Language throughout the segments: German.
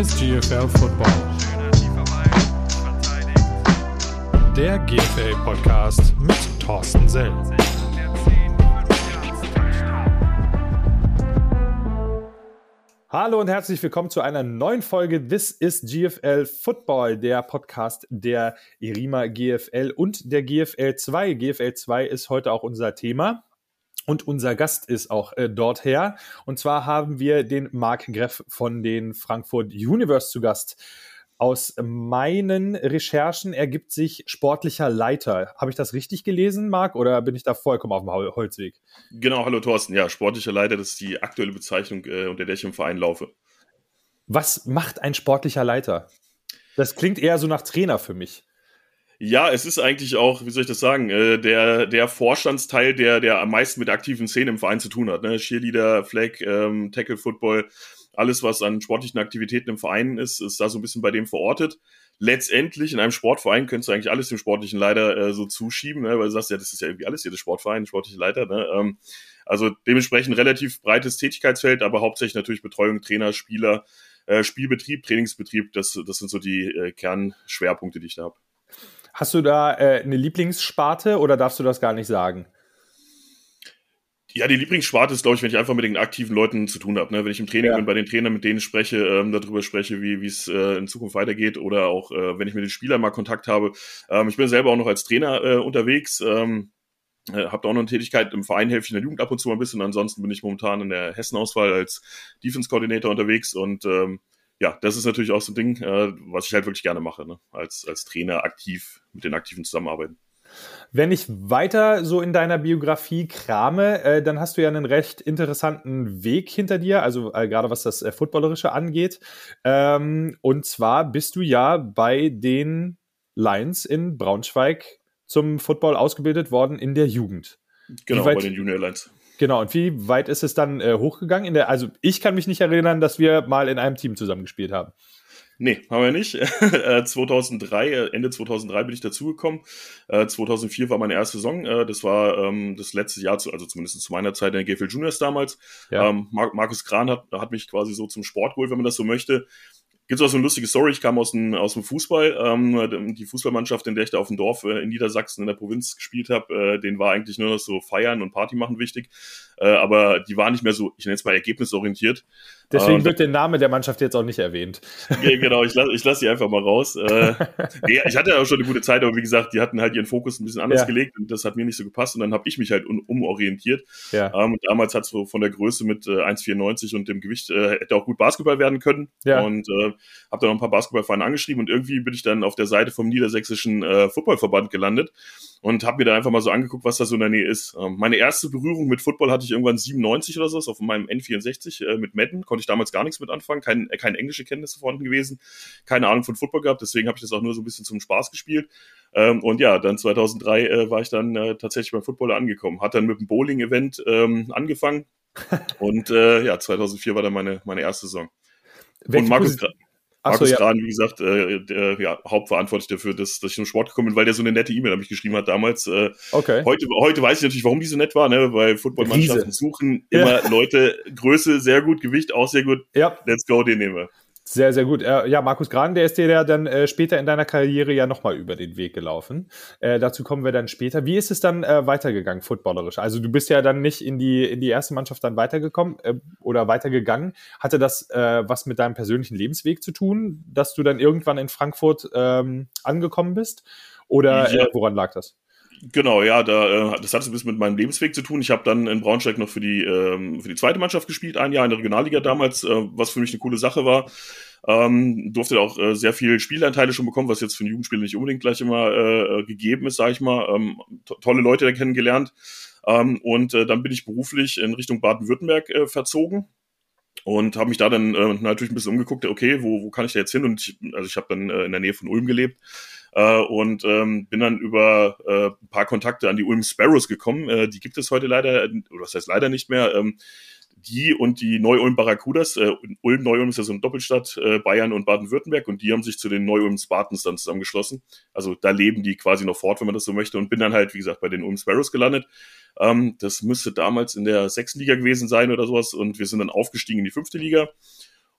ist GFL Football. Der GFL Podcast mit Thorsten Sell. Hallo und herzlich willkommen zu einer neuen Folge This is GFL Football, der Podcast der Irima GFL und der GFL 2. GFL 2 ist heute auch unser Thema. Und unser Gast ist auch äh, dort her. Und zwar haben wir den Marc Greff von den Frankfurt Universe zu Gast. Aus meinen Recherchen ergibt sich sportlicher Leiter. Habe ich das richtig gelesen, Marc, oder bin ich da vollkommen auf dem Holzweg? Genau, hallo Thorsten. Ja, sportlicher Leiter, das ist die aktuelle Bezeichnung, äh, unter der ich im Verein laufe. Was macht ein sportlicher Leiter? Das klingt eher so nach Trainer für mich. Ja, es ist eigentlich auch, wie soll ich das sagen, äh, der, der Vorstandsteil, der, der am meisten mit aktiven Szene im Verein zu tun hat. Ne? Cheerleader, Flag, ähm, Tackle Football, alles, was an sportlichen Aktivitäten im Verein ist, ist da so ein bisschen bei dem verortet. Letztendlich in einem Sportverein könntest du eigentlich alles dem sportlichen Leiter äh, so zuschieben, ne? weil du sagst, ja, das ist ja irgendwie alles hier, das Sportverein, sportliche Leiter. Ne? Ähm, also dementsprechend relativ breites Tätigkeitsfeld, aber hauptsächlich natürlich Betreuung, Trainer, Spieler, äh, Spielbetrieb, Trainingsbetrieb, das, das sind so die äh, Kernschwerpunkte, die ich da habe. Hast du da äh, eine Lieblingssparte oder darfst du das gar nicht sagen? Ja, die Lieblingssparte ist, glaube ich, wenn ich einfach mit den aktiven Leuten zu tun habe. Ne? Wenn ich im Training ja. bin, bei den Trainern mit denen spreche, ähm, darüber spreche, wie es äh, in Zukunft weitergeht oder auch, äh, wenn ich mit den Spielern mal Kontakt habe. Ähm, ich bin selber auch noch als Trainer äh, unterwegs. Ähm, äh, habe da auch noch eine Tätigkeit im Verein, helfe ich in der Jugend ab und zu mal ein bisschen. Ansonsten bin ich momentan in der Hessenauswahl als Defense-Koordinator unterwegs und ähm, ja, das ist natürlich auch so ein Ding, äh, was ich halt wirklich gerne mache, ne? als, als Trainer aktiv mit den Aktiven zusammenarbeiten. Wenn ich weiter so in deiner Biografie krame, äh, dann hast du ja einen recht interessanten Weg hinter dir, also äh, gerade was das äh, Footballerische angeht. Ähm, und zwar bist du ja bei den Lions in Braunschweig zum Football ausgebildet worden in der Jugend. Genau, bei den Junior Lions. Genau, und wie weit ist es dann äh, hochgegangen? In der, also ich kann mich nicht erinnern, dass wir mal in einem Team zusammengespielt haben. Nee, haben wir nicht. 2003, äh, äh, Ende 2003 bin ich dazugekommen. 2004 äh, war meine erste Saison. Das war ähm, das letzte Jahr, also zumindest zu meiner Zeit in der GFL Juniors damals. Ja. Ähm, Markus Kran hat, hat mich quasi so zum Sport geholt, wenn man das so möchte. Gibt es auch so eine lustige Story, ich kam aus dem, aus dem Fußball. Ähm, die Fußballmannschaft, in der ich da auf dem Dorf äh, in Niedersachsen in der Provinz gespielt habe, äh, den war eigentlich nur noch so Feiern und Party machen wichtig. Äh, aber die war nicht mehr so, ich nenne es mal ergebnisorientiert. Deswegen ähm, wird der Name der Mannschaft jetzt auch nicht erwähnt. Ja, genau, ich lasse ich lass sie einfach mal raus. Äh, ja, ich hatte ja auch schon eine gute Zeit, aber wie gesagt, die hatten halt ihren Fokus ein bisschen anders ja. gelegt und das hat mir nicht so gepasst und dann habe ich mich halt um, umorientiert. Ja. Ähm, und damals hat es so von der Größe mit äh, 1,94 und dem Gewicht äh, hätte auch gut Basketball werden können. Ja. Und äh, habe dann noch ein paar Basketballvereine angeschrieben und irgendwie bin ich dann auf der Seite vom Niedersächsischen äh, Footballverband gelandet und habe mir da einfach mal so angeguckt, was da so in der Nähe ist. Ähm, meine erste Berührung mit Football hatte ich irgendwann 97 oder so, auf meinem N64 äh, mit Madden. Konnte ich damals gar nichts mit anfangen, kein, äh, keine englische Kenntnisse vorhanden gewesen, keine Ahnung von Football gehabt, deswegen habe ich das auch nur so ein bisschen zum Spaß gespielt. Ähm, und ja, dann 2003 äh, war ich dann äh, tatsächlich beim Footballer angekommen. Hat dann mit dem Bowling-Event ähm, angefangen und äh, ja, 2004 war dann meine, meine erste Saison. Welche und Markus, Markus so, ja. Wie gesagt, äh, der ja, hauptverantwortlich dafür, dass, dass ich zum Sport gekommen bin, weil der so eine nette E-Mail an mich geschrieben hat damals. Äh, okay. Heute, heute weiß ich natürlich, warum die so nett war, ne? weil Footballmannschaften suchen immer ja. Leute, Größe sehr gut, Gewicht auch sehr gut. Ja. Let's go, den nehmen wir. Sehr, sehr gut. Äh, ja, Markus Gran, der ist dir ja dann äh, später in deiner Karriere ja nochmal über den Weg gelaufen. Äh, dazu kommen wir dann später. Wie ist es dann äh, weitergegangen, footballerisch? Also du bist ja dann nicht in die, in die erste Mannschaft dann weitergekommen äh, oder weitergegangen. Hatte das äh, was mit deinem persönlichen Lebensweg zu tun, dass du dann irgendwann in Frankfurt ähm, angekommen bist? Oder ja. woran lag das? Genau, ja, da, das hat ein bisschen mit meinem Lebensweg zu tun. Ich habe dann in Braunschweig noch für die, ähm, für die zweite Mannschaft gespielt, ein Jahr in der Regionalliga damals, äh, was für mich eine coole Sache war. Ähm, durfte auch äh, sehr viel Spielanteile schon bekommen, was jetzt für einen Jugendspieler nicht unbedingt gleich immer äh, gegeben ist, sage ich mal. Ähm, to tolle Leute da kennengelernt. Ähm, und äh, dann bin ich beruflich in Richtung Baden-Württemberg äh, verzogen und habe mich da dann äh, natürlich ein bisschen umgeguckt, okay, wo, wo kann ich da jetzt hin? Und ich, also ich habe dann äh, in der Nähe von Ulm gelebt äh, und ähm, bin dann über äh, ein paar Kontakte an die Ulm Sparrows gekommen. Äh, die gibt es heute leider, oder das heißt leider nicht mehr. Ähm, die und die Neu-Ulm Barracudas, äh, Ulm, Neu-Ulm ist ja so eine Doppelstadt, äh, Bayern und Baden-Württemberg und die haben sich zu den Neu-Ulm Spartans dann zusammengeschlossen. Also da leben die quasi noch fort, wenn man das so möchte und bin dann halt, wie gesagt, bei den Ulm Sparrows gelandet. Ähm, das müsste damals in der sechsten Liga gewesen sein oder sowas und wir sind dann aufgestiegen in die fünfte Liga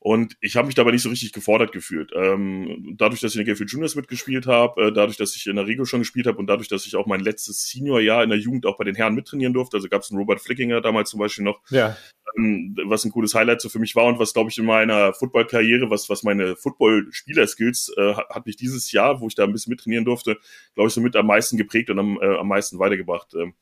Und ich habe mich dabei nicht so richtig gefordert gefühlt. Ähm, dadurch, dass ich in der GFL Juniors mitgespielt habe, äh, dadurch, dass ich in der Regio schon gespielt habe und dadurch, dass ich auch mein letztes Seniorjahr in der Jugend auch bei den Herren mittrainieren durfte, also gab es einen Robert Flickinger damals zum Beispiel noch, ja. ähm, was ein cooles Highlight so für mich war und was, glaube ich, in meiner Football-Karriere, was, was meine Football-Spieler-Skills äh, hat mich dieses Jahr, wo ich da ein bisschen mittrainieren durfte, glaube ich, so mit am meisten geprägt und am, äh, am meisten weitergebracht. Ähm,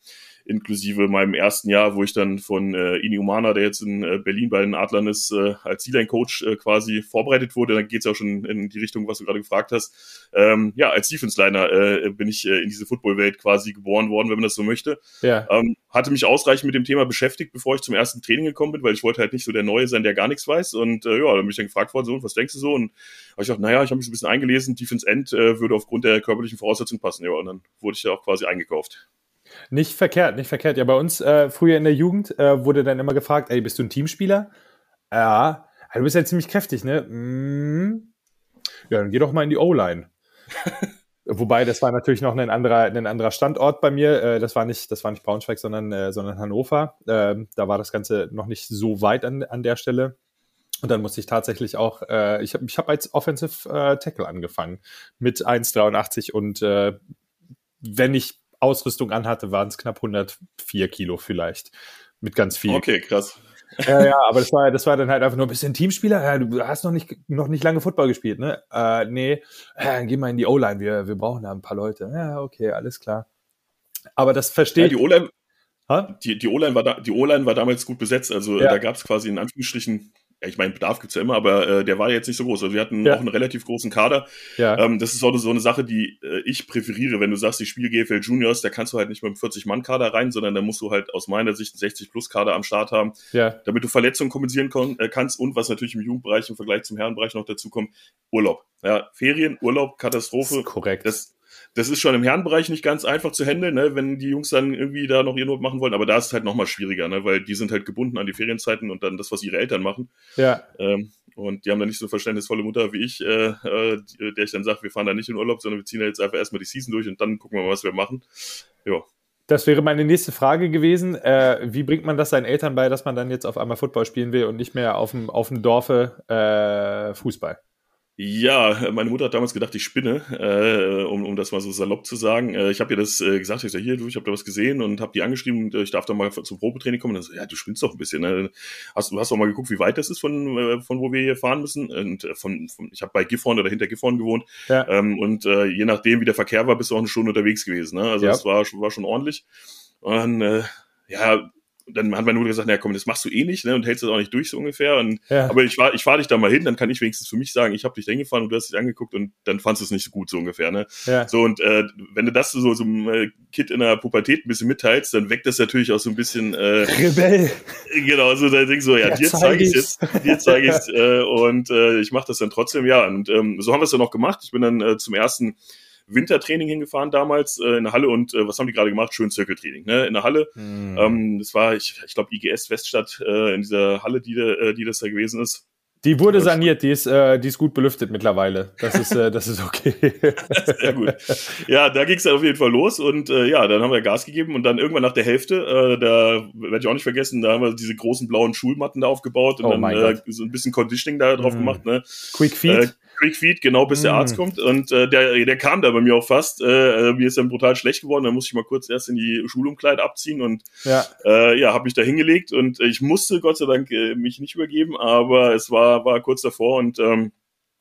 inklusive meinem ersten Jahr, wo ich dann von äh, Ini Umana, der jetzt in äh, Berlin bei den Adlern ist, äh, als D-Line-Coach äh, quasi vorbereitet wurde. Dann geht's ja auch schon in die Richtung, was du gerade gefragt hast. Ähm, ja, als Defense-Liner äh, bin ich äh, in diese Football-Welt quasi geboren worden, wenn man das so möchte. Ja. Ähm, hatte mich ausreichend mit dem Thema beschäftigt, bevor ich zum ersten Training gekommen bin, weil ich wollte halt nicht so der Neue sein, der gar nichts weiß. Und äh, ja, dann bin ich dann gefragt worden, so, was denkst du so? Und habe ich gedacht, naja, ich habe mich so ein bisschen eingelesen, Defense End äh, würde aufgrund der körperlichen Voraussetzungen passen. Ja, und dann wurde ich ja auch quasi eingekauft. Nicht verkehrt, nicht verkehrt. Ja, bei uns äh, früher in der Jugend äh, wurde dann immer gefragt, ey, bist du ein Teamspieler? Ja, du bist ja ziemlich kräftig, ne? Mm. Ja, dann geh doch mal in die O-Line. Wobei, das war natürlich noch ein anderer, ein anderer Standort bei mir. Äh, das war nicht, das war nicht Braunschweig, sondern, äh, sondern Hannover. Ähm, da war das Ganze noch nicht so weit an, an der Stelle. Und dann musste ich tatsächlich auch, äh, ich habe ich hab als Offensive Tackle angefangen mit 1,83 und wenn ich Ausrüstung anhatte, waren es knapp 104 Kilo vielleicht. Mit ganz viel. Okay, krass. Ja, ja, aber das war, das war dann halt einfach nur ein bisschen Teamspieler. Ja, du hast noch nicht, noch nicht lange Football gespielt, ne? Äh, nee, äh, geh mal in die O-Line, wir, wir brauchen da ein paar Leute. Ja, okay, alles klar. Aber das verstehe ja, die O-Line, die, die O-Line war, da, die war damals gut besetzt. Also ja. da gab es quasi in Anführungsstrichen ich meine, Bedarf gibt's ja immer, aber äh, der war jetzt nicht so groß. Also wir hatten ja. auch einen relativ großen Kader. Ja. Ähm, das ist auch so eine Sache, die äh, ich präferiere. Wenn du sagst, ich spiele GFL Juniors, da kannst du halt nicht mit einem 40-Mann-Kader rein, sondern da musst du halt aus meiner Sicht einen 60-Plus-Kader am Start haben, ja. damit du Verletzungen kompensieren kon- äh, kannst und was natürlich im Jugendbereich im Vergleich zum Herrenbereich noch dazu kommt, Urlaub. Ja, Ferien, Urlaub, Katastrophe. Das ist korrekt. Das, das ist schon im Herrenbereich nicht ganz einfach zu handeln, ne, wenn die Jungs dann irgendwie da noch ihren Urlaub machen wollen. Aber da ist es halt nochmal schwieriger, ne, weil die sind halt gebunden an die Ferienzeiten und dann das, was ihre Eltern machen. Ja. Ähm, und die haben dann nicht so eine verständnisvolle Mutter wie ich, äh, äh, der ich dann sage, wir fahren da nicht in Urlaub, sondern wir ziehen da jetzt einfach erstmal die Season durch und dann gucken wir mal, was wir machen. Ja. Das wäre meine nächste Frage gewesen. Äh, wie bringt man das seinen Eltern bei, dass man dann jetzt auf einmal Football spielen will und nicht mehr auf dem, auf dem Dorfe äh, Fußball? Ja, meine Mutter hat damals gedacht, ich spinne, äh, um, um das mal so salopp zu sagen. Äh, ich habe ihr das äh, gesagt, ich sag, hier, du, ich habe da was gesehen und habe die angeschrieben, äh, ich darf da mal zum Probetraining kommen. Und dann so, ja, du spinnst doch ein bisschen. Ne? Hast, du hast doch mal geguckt, wie weit das ist von, äh, von wo wir hier fahren müssen. Und äh, von, von ich habe bei Gifhorn oder hinter Gifhorn gewohnt. Ja. Ähm, und äh, je nachdem, wie der Verkehr war, bist du auch eine Stunde unterwegs gewesen. Ne? Also Ja. das war, war schon ordentlich. Und äh, ja, dann hat meine Mutter gesagt, na komm, das machst du eh nicht, ne? Und hältst das auch nicht durch, so ungefähr. Und Ja. aber ich fahr, ich fahr dich da mal hin, dann kann ich wenigstens für mich sagen, ich habe dich da hingefahren und du hast dich angeguckt und dann fandst du es nicht so gut, so ungefähr, ne? Ja. So, und äh, wenn du das so, so einem Kind in der Pubertät ein bisschen mitteilst, dann weckt das natürlich auch so ein bisschen, äh, Rebell. genau, so da denkst du, ja, Ja, dir zeig zeige ich jetzt, dir zeige ich äh, und äh, ich mache das dann trotzdem, ja. Und ähm, so haben wir es dann auch gemacht. Ich bin dann äh, zum ersten Wintertraining hingefahren damals äh, in der Halle und äh, was haben die gerade gemacht? Schön Zirkeltraining, ne? In der Halle. Hm. Ähm, das war, ich, ich glaube, IGS Weststadt äh, in dieser Halle, die, äh, die das da gewesen ist. Die wurde saniert, die ist, äh, die ist gut belüftet mittlerweile. Das ist, äh, das ist okay. Sehr gut. Ja, da ging es dann auf jeden Fall los und äh, ja, dann haben wir Gas gegeben und dann irgendwann nach der Hälfte, äh, da werde ich auch nicht vergessen, da haben wir diese großen blauen Schulmatten da aufgebaut und Oh dann äh, so ein bisschen Conditioning da drauf Mm. gemacht, ne? Quick Feed. Äh, Quick Feed, genau, bis der Mm. Arzt kommt. Und äh, der, der kam da bei mir auch fast. Äh, äh, mir ist dann brutal schlecht geworden. Da musste ich mal kurz erst in die Schulumkleide abziehen und ja. äh, ja, habe mich da hingelegt und ich musste Gott sei Dank äh, mich nicht übergeben, aber es war, war kurz davor und ähm,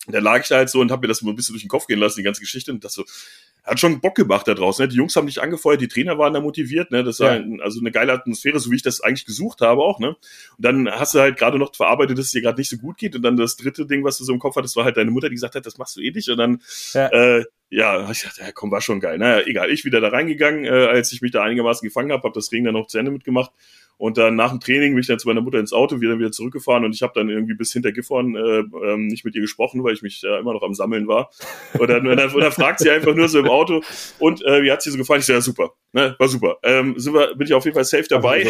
da lag ich da halt so und habe mir das mal ein bisschen durch den Kopf gehen lassen, die ganze Geschichte. Und das so, hat schon Bock gemacht da draußen. Ne? Die Jungs haben dich angefeuert, die Trainer waren da motiviert. Ne? Das war Ja. ein, also eine geile Atmosphäre, so wie ich das eigentlich gesucht habe auch. Ne? Und dann hast du halt gerade noch verarbeitet, dass es dir gerade nicht so gut geht. Und dann das dritte Ding, was du so im Kopf hattest, war halt deine Mutter, die gesagt hat, das machst du eh nicht. Und dann Ja. äh, ja, ich dachte, ja, komm, war schon geil. Naja, egal. Ich wieder da reingegangen, äh, als ich mich da einigermaßen gefangen habe, habe das Training dann noch zu Ende mitgemacht. Und dann nach dem Training bin ich dann zu meiner Mutter ins Auto, wieder wieder zurückgefahren und ich habe dann irgendwie bis hinter Gifhorn äh, ähm, nicht mit ihr gesprochen, weil ich mich äh, immer noch am Sammeln war. Und dann, und dann, und dann fragt sie einfach nur so im Auto und äh, wie hat sie so gefallen? Ich so, ja, super. Ne, war super. Ähm, sind wir, bin ich auf jeden Fall safe dabei.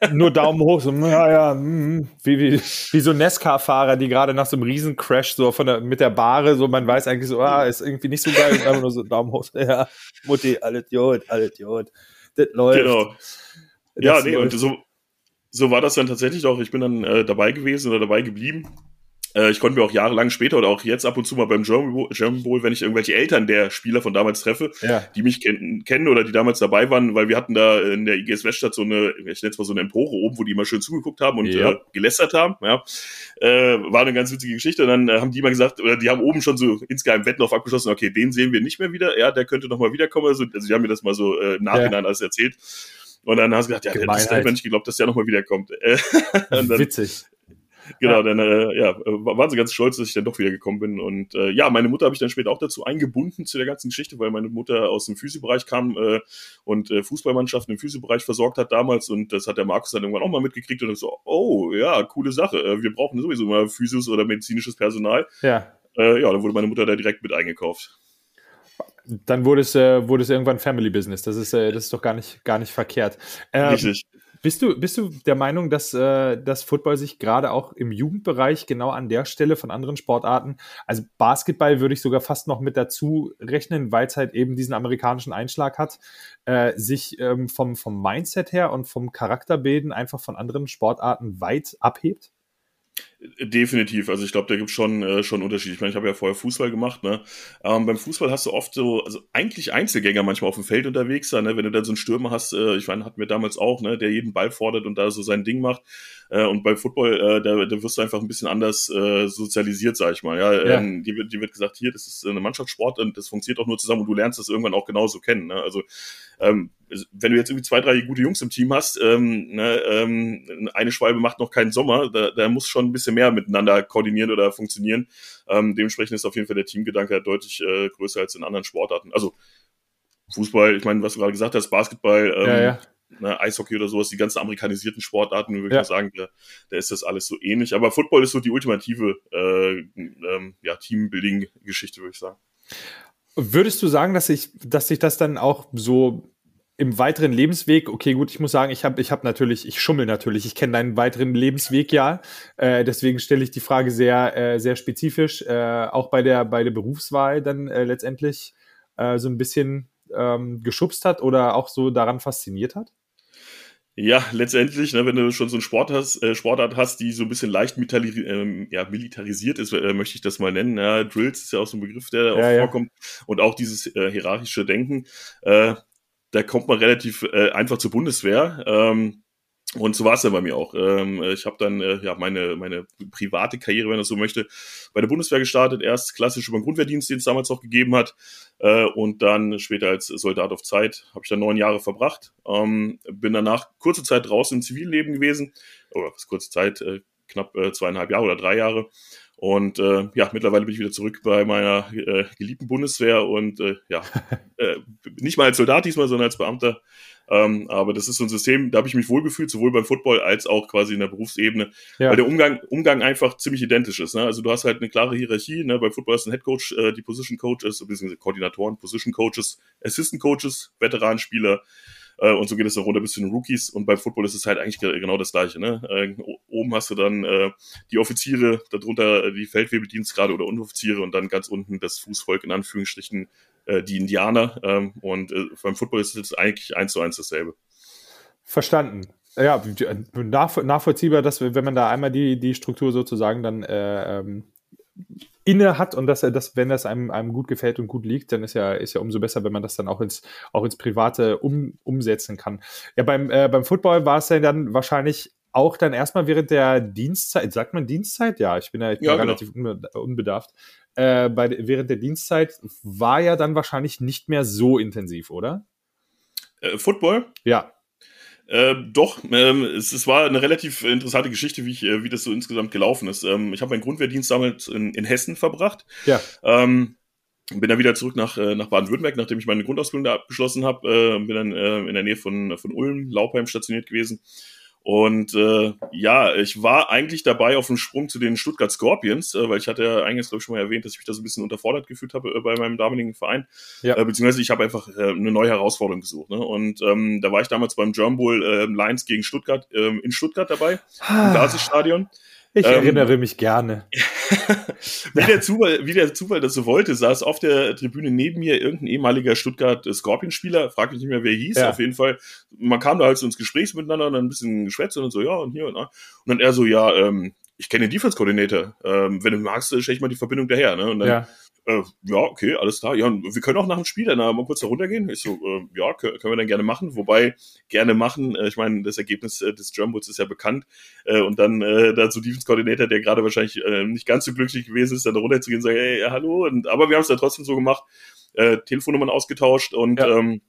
Also, nur Daumen hoch, so, ja, ja, mm, wie, wie, wie so Nesca-Fahrer, die gerade nach so einem Riesencrash so von der, mit der Bahre, so, man weiß eigentlich so, ah, ist irgendwie nicht so geil, und einfach nur so Daumen hoch, ja, Mutti, alles Jod, alles Jod, das läuft. Genau. Ja, nee, und so, so war das dann tatsächlich auch. Ich bin dann äh, dabei gewesen oder dabei geblieben. Äh, ich konnte mir auch jahrelang später oder auch jetzt ab und zu mal beim German Bowl, German Bowl wenn ich irgendwelche Eltern der Spieler von damals treffe, ja. die mich ken kennen oder die damals dabei waren, weil wir hatten da in der IGS Weststadt so eine, ich nenne es mal so eine Empore oben, wo die immer schön zugeguckt haben und ja. äh, gelästert haben. Ja. Äh, war eine ganz witzige Geschichte. Und dann äh, haben die mal gesagt, oder die haben oben schon so insgeheim Wettlauf abgeschlossen, okay, den sehen wir nicht mehr wieder. Ja, der könnte noch mal wiederkommen. Also, also die haben mir das mal so äh, im Nachhinein ja. alles erzählt. Und dann hast du gesagt, ja, Gemeinheit. das hätte nicht geglaubt, dass der nochmal wiederkommt. dann, Witzig. Genau, ja. dann äh, ja, waren sie ganz stolz, dass ich dann doch wieder gekommen bin. Und äh, ja, meine Mutter habe ich dann später auch dazu eingebunden zu der ganzen Geschichte, weil meine Mutter aus dem Physiobereich kam äh, und äh, Fußballmannschaften im Physiobereich versorgt hat damals. Und das hat der Markus dann irgendwann auch mal mitgekriegt und so, oh ja, coole Sache. Äh, wir brauchen sowieso mal Physios oder medizinisches Personal. Ja. Äh, ja, dann wurde meine Mutter da direkt mit eingekauft. Dann wurde es, äh, wurde es irgendwann Family Business. Das ist, äh, das ist doch gar nicht, gar nicht verkehrt. Ähm, Richtig. Bist du, bist du der Meinung, dass, äh, dass Football sich gerade auch im Jugendbereich genau an der Stelle von anderen Sportarten, also Basketball würde ich sogar fast noch mit dazu rechnen, weil es halt eben diesen amerikanischen Einschlag hat, äh, sich ähm, vom, vom Mindset her und vom Charakterbilden einfach von anderen Sportarten weit abhebt? Definitiv, also ich glaube, da gibt es schon, äh, schon Unterschiede. Ich meine, ich habe ja vorher Fußball gemacht, ne? Ähm, beim Fußball hast du oft so, also eigentlich Einzelgänger manchmal auf dem Feld unterwegs sein, ne? Wenn du dann so einen Stürmer hast, äh, ich meine, hatten wir damals auch, ne, der jeden Ball fordert und da so sein Ding macht. Äh, und bei Football, äh, da, da wirst du einfach ein bisschen anders äh, sozialisiert, sag ich mal. Ja, ja. Ähm, die, wird, die wird gesagt, hier, das ist eine Mannschaftssport und das funktioniert auch nur zusammen und du lernst das irgendwann auch genauso kennen. Ne? Also ähm, wenn du jetzt irgendwie zwei, drei gute Jungs im Team hast, ähm, ne, ähm, eine Schwalbe macht noch keinen Sommer, da, da muss schon ein bisschen mehr miteinander koordinieren oder funktionieren. Ähm, dementsprechend ist auf jeden Fall der Teamgedanke deutlich äh, größer als in anderen Sportarten. Also Fußball, ich meine, was du gerade gesagt hast, Basketball, ähm, ja, ja. Ne, Eishockey oder sowas, die ganzen amerikanisierten Sportarten, würde ja. ich sagen, da, da ist das alles so ähnlich. Aber Football ist so die ultimative äh, ähm, ja, Teambuilding-Geschichte, würde ich sagen. Würdest du sagen, dass sich dass sich das dann auch so im weiteren Lebensweg, okay, gut, ich muss sagen, ich habe ich hab natürlich, ich schummel natürlich, ich kenne deinen weiteren Lebensweg ja, äh, deswegen stelle ich die Frage sehr, äh, sehr spezifisch, äh, auch bei der, bei der Berufswahl dann äh, letztendlich äh, so ein bisschen ähm, geschubst hat oder auch so daran fasziniert hat? Ja, letztendlich, ne, wenn du schon so einen Sport hast, äh, Sportart hast, die so ein bisschen leicht ähm, ja, militarisiert ist, äh, möchte ich das mal nennen. Ja, Drills ist ja auch so ein Begriff, der ja, auch vorkommt. Und auch dieses äh, hierarchische Denken. Äh, da kommt man relativ äh, einfach zur Bundeswehr. Ähm, und so war es ja bei mir auch. Ähm, ich habe dann äh, ja meine meine private Karriere, wenn man so möchte, bei der Bundeswehr gestartet. Erst klassisch über den Grundwehrdienst, den es damals auch gegeben hat, äh, und dann später als Soldat auf Zeit habe ich dann neun Jahre verbracht. Ähm, bin danach kurze Zeit draußen im Zivilleben gewesen, oder was kurze Zeit, äh, knapp äh, zweieinhalb Jahre oder drei Jahre. Und äh, ja, mittlerweile bin ich wieder zurück bei meiner äh, geliebten Bundeswehr und äh, ja, äh, nicht mal als Soldat diesmal, sondern als Beamter. Ähm, aber das ist so ein System, da habe ich mich wohlgefühlt, sowohl beim Football als auch quasi in der Berufsebene, ja. weil der Umgang, Umgang einfach ziemlich identisch ist. Ne? Also du hast halt eine klare Hierarchie. Ne? Beim Football ist ein Head Coach, äh, die Position Coaches, beziehungsweise Koordinatoren, Position Coaches, Assistant Coaches, Veteranspieler. Äh, und so geht es dann runter bis zu den Rookies. Und beim Football ist es halt eigentlich genau das Gleiche. Ne? Äh, oben hast du dann äh, die Offiziere, darunter äh, die Feldwebeldienstgrade oder Unteroffiziere und dann ganz unten das Fußvolk in Anführungsstrichen, äh, die Indianer. Ähm, und äh, beim Football ist es eigentlich eins zu eins dasselbe. Verstanden. Ja, nach, nachvollziehbar, dass wenn man da einmal die, die Struktur sozusagen dann äh, ähm, inne hat und dass er das, wenn das einem, einem gut gefällt und gut liegt, dann ist ja, ist ja umso besser, wenn man das dann auch ins, auch ins Private um, umsetzen kann. Ja, beim, äh, beim Football war es ja dann wahrscheinlich auch dann erstmal während der Dienstzeit, sagt man Dienstzeit? Ja, ich bin ja, ich bin ja, genau. relativ unbedarft. Äh, bei, während der Dienstzeit war ja dann wahrscheinlich nicht mehr so intensiv, oder? Äh, Football? Ja. Äh, doch, ähm, es, es war eine relativ interessante Geschichte, wie, ich, äh, wie das so insgesamt gelaufen ist. Ähm, ich habe meinen Grundwehrdienst damals in, in Hessen verbracht. Ja. Ähm, bin dann wieder zurück nach, äh, nach Baden-Württemberg, nachdem ich meine Grundausbildung da abgeschlossen habe. Äh, bin dann äh, in der Nähe von, von Ulm, Laupheim stationiert gewesen und äh, ja, ich war eigentlich dabei auf dem Sprung zu den Stuttgart Scorpions, äh, weil ich hatte ja eigentlich, glaube ich, schon mal erwähnt, dass ich mich da so ein bisschen unterfordert gefühlt habe äh, bei meinem damaligen Verein. Ja. Äh, beziehungsweise ich habe einfach äh, eine neue Herausforderung gesucht. Ne? Und ähm, da war ich damals beim German Bowl äh, Lions gegen Stuttgart äh, in Stuttgart dabei, im Basisstadion. Ich ähm, erinnere mich gerne. wie, der Zufall, wie der Zufall das so wollte, saß auf der Tribüne neben mir irgendein ehemaliger Stuttgart Scorpion-Spieler, frag mich nicht mehr, wer hieß, ja. auf jeden Fall. Man kam da halt so ins Gespräch miteinander und dann ein bisschen geschwätzt und so, ja, und hier und da. Und dann er so, ja, ähm, ich kenne den Defense-Coordinator. Ähm, wenn du magst, stelle ich mal die Verbindung daher. Ne? Und dann, ja. Äh, ja, okay, alles klar. Ja, wir können auch nach dem Spiel dann mal kurz da runtergehen. Ich so, äh, ja, können, wir dann gerne machen. Wobei, gerne machen, äh, ich meine, das Ergebnis äh, des Drumwoods ist ja bekannt. Äh, und dann äh, dazu Defense-Coordinator, der gerade wahrscheinlich äh, nicht ganz so glücklich gewesen ist, dann da runterzugehen und sagen, hey, hallo. Und, aber wir haben es dann trotzdem so gemacht, äh, Telefonnummern ausgetauscht und ja. ähm,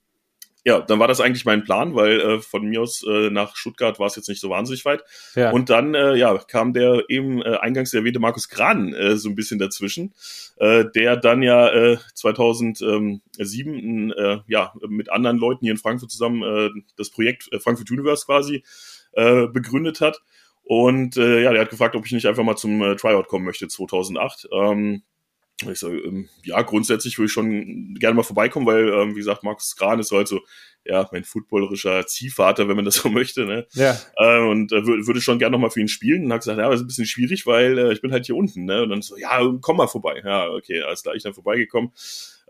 ja, dann war das eigentlich mein Plan, weil äh, von mir aus äh, nach Stuttgart war es jetzt nicht so wahnsinnig weit. Ja. Und dann äh, ja, kam der eben äh, eingangs erwähnte Markus Gran äh, so ein bisschen dazwischen, äh, der dann ja äh, 2007 äh, ja, mit anderen Leuten hier in Frankfurt zusammen äh, das Projekt äh, Frankfurt Universe quasi äh, begründet hat. Und äh, ja, der hat gefragt, ob ich nicht einfach mal zum äh, Tryout kommen möchte 2008. Ähm, ich so, ähm, ja, grundsätzlich würde ich schon gerne mal vorbeikommen, weil, ähm, wie gesagt, Markus Gran ist halt so, ja, mein footballerischer Ziehvater, wenn man das so möchte, ne? Ja. Äh, und äh, würde schon gerne nochmal für ihn spielen und hat gesagt, ja, aber das ist ein bisschen schwierig, weil äh, ich bin halt hier unten, ne? Und dann so, ja, komm mal vorbei. Ja, okay, alles klar, ich dann vorbeigekommen.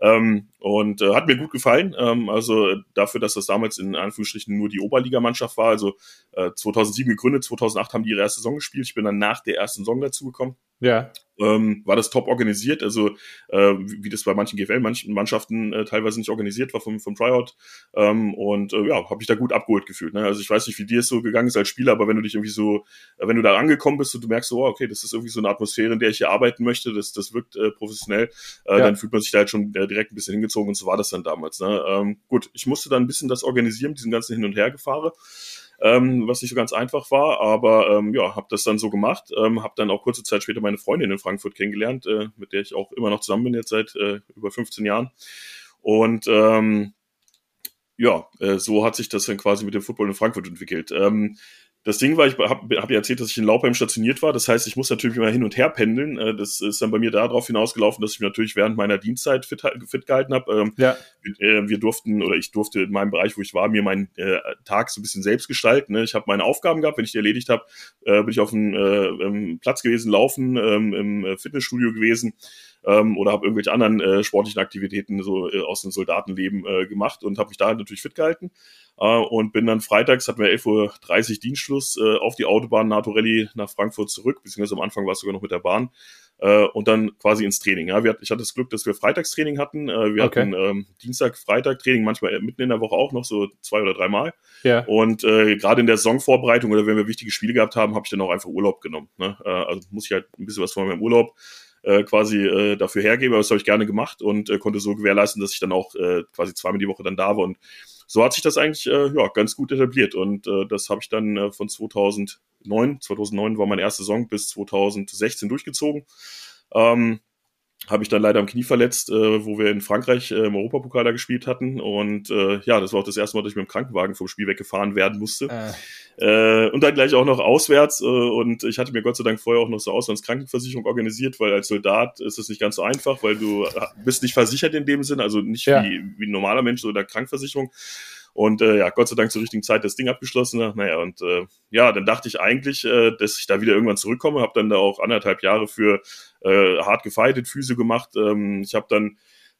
Ähm, und äh, hat mir gut gefallen. Ähm, also dafür, dass das damals in Anführungsstrichen nur die Oberligamannschaft war. Also äh, 2007 gegründet, 2008 haben die ihre erste Saison gespielt. Ich bin dann nach der ersten Saison dazu gekommen. Ja. Ähm, war das top organisiert, also äh, wie, wie das bei manchen GFL-Mannschaften äh, teilweise nicht organisiert war vom, vom Tryout. Ähm, und äh, ja, habe ich da gut abgeholt gefühlt. Ne? Also ich weiß nicht, wie dir es so gegangen ist als Spieler, aber wenn du dich irgendwie so, äh, wenn du da angekommen bist und du merkst so, oh, okay, das ist irgendwie so eine Atmosphäre, in der ich hier arbeiten möchte, das, das wirkt äh, professionell, äh, ja. dann fühlt man sich da halt schon äh, direkt ein bisschen hingezogen und so war das dann damals. Ne? Ähm, gut, ich musste dann ein bisschen das organisieren, diesen ganzen Hin- und Hergefahre ähm, was nicht so ganz einfach war, aber ähm, ja, habe das dann so gemacht, ähm, habe dann auch kurze Zeit später meine Freundin in Frankfurt kennengelernt, äh, mit der ich auch immer noch zusammen bin jetzt seit äh, über 15 Jahren und ähm, ja, äh, so hat sich das dann quasi mit dem Football in Frankfurt entwickelt. Ähm, das Ding war, ich habe hab ja erzählt, dass ich in Laupheim stationiert war. Das heißt, ich muss natürlich immer hin und her pendeln. Äh, das ist dann bei mir darauf hinausgelaufen, dass ich mich natürlich während meiner Dienstzeit fit, fit gehalten habe. Ähm, ja. Wir, wir durften, oder ich durfte in meinem Bereich, wo ich war, mir meinen äh, Tag so ein bisschen selbst gestalten. Ne? Ich habe meine Aufgaben gehabt. Wenn ich die erledigt habe, äh, bin ich auf dem äh, Platz gewesen, laufen, ähm, im Fitnessstudio gewesen ähm, oder habe irgendwelche anderen äh, sportlichen Aktivitäten so äh, aus dem Soldatenleben äh, gemacht und habe mich da natürlich fit gehalten äh, und bin dann freitags, hatten wir 11.30 Uhr Dienstschluss, äh, auf die Autobahn NATO Rallye nach Frankfurt zurück, beziehungsweise am Anfang war es sogar noch mit der Bahn äh, und dann quasi ins Training. Ja, wir, ich hatte das Glück, dass wir Freitagstraining hatten. Äh, wir okay. hatten ähm, Dienstag, Freitag Training, manchmal mitten in der Woche auch noch so zwei oder dreimal. Ja. Und äh, gerade in der Saisonvorbereitung oder wenn wir wichtige Spiele gehabt haben, habe ich dann auch einfach Urlaub genommen. Ne? Äh, also muss ich halt ein bisschen was von meinem Urlaub äh, quasi äh, dafür hergebe. Aber das habe ich gerne gemacht und äh, konnte so gewährleisten, dass ich dann auch äh, quasi zweimal die Woche dann da war. Und so hat sich das eigentlich äh, ja, ganz gut etabliert. Und äh, das habe ich dann äh, von 2009, 2009 war meine erste Saison, bis 2016 durchgezogen. Ähm, habe ich dann leider am Knie verletzt, äh, wo wir in Frankreich äh, im Europapokal da gespielt hatten. Und äh, ja, das war auch das erste Mal, dass ich mit dem Krankenwagen vom Spiel weggefahren werden musste. Äh. Äh, und dann gleich auch noch auswärts. Äh, und ich hatte mir Gott sei Dank vorher auch noch so Auslandskrankenversicherung organisiert, weil als Soldat ist es nicht ganz so einfach, weil du äh, bist nicht versichert in dem Sinn, also nicht ja. wie, wie ein normaler Mensch so der Krankenversicherung. Und äh, ja, Gott sei Dank zur richtigen Zeit das Ding abgeschlossen. Naja, und äh, ja, dann dachte ich eigentlich, äh, dass ich da wieder irgendwann zurückkomme. Habe dann da auch anderthalb Jahre für äh, hart gefeitet, Füße gemacht. Ähm, ich habe dann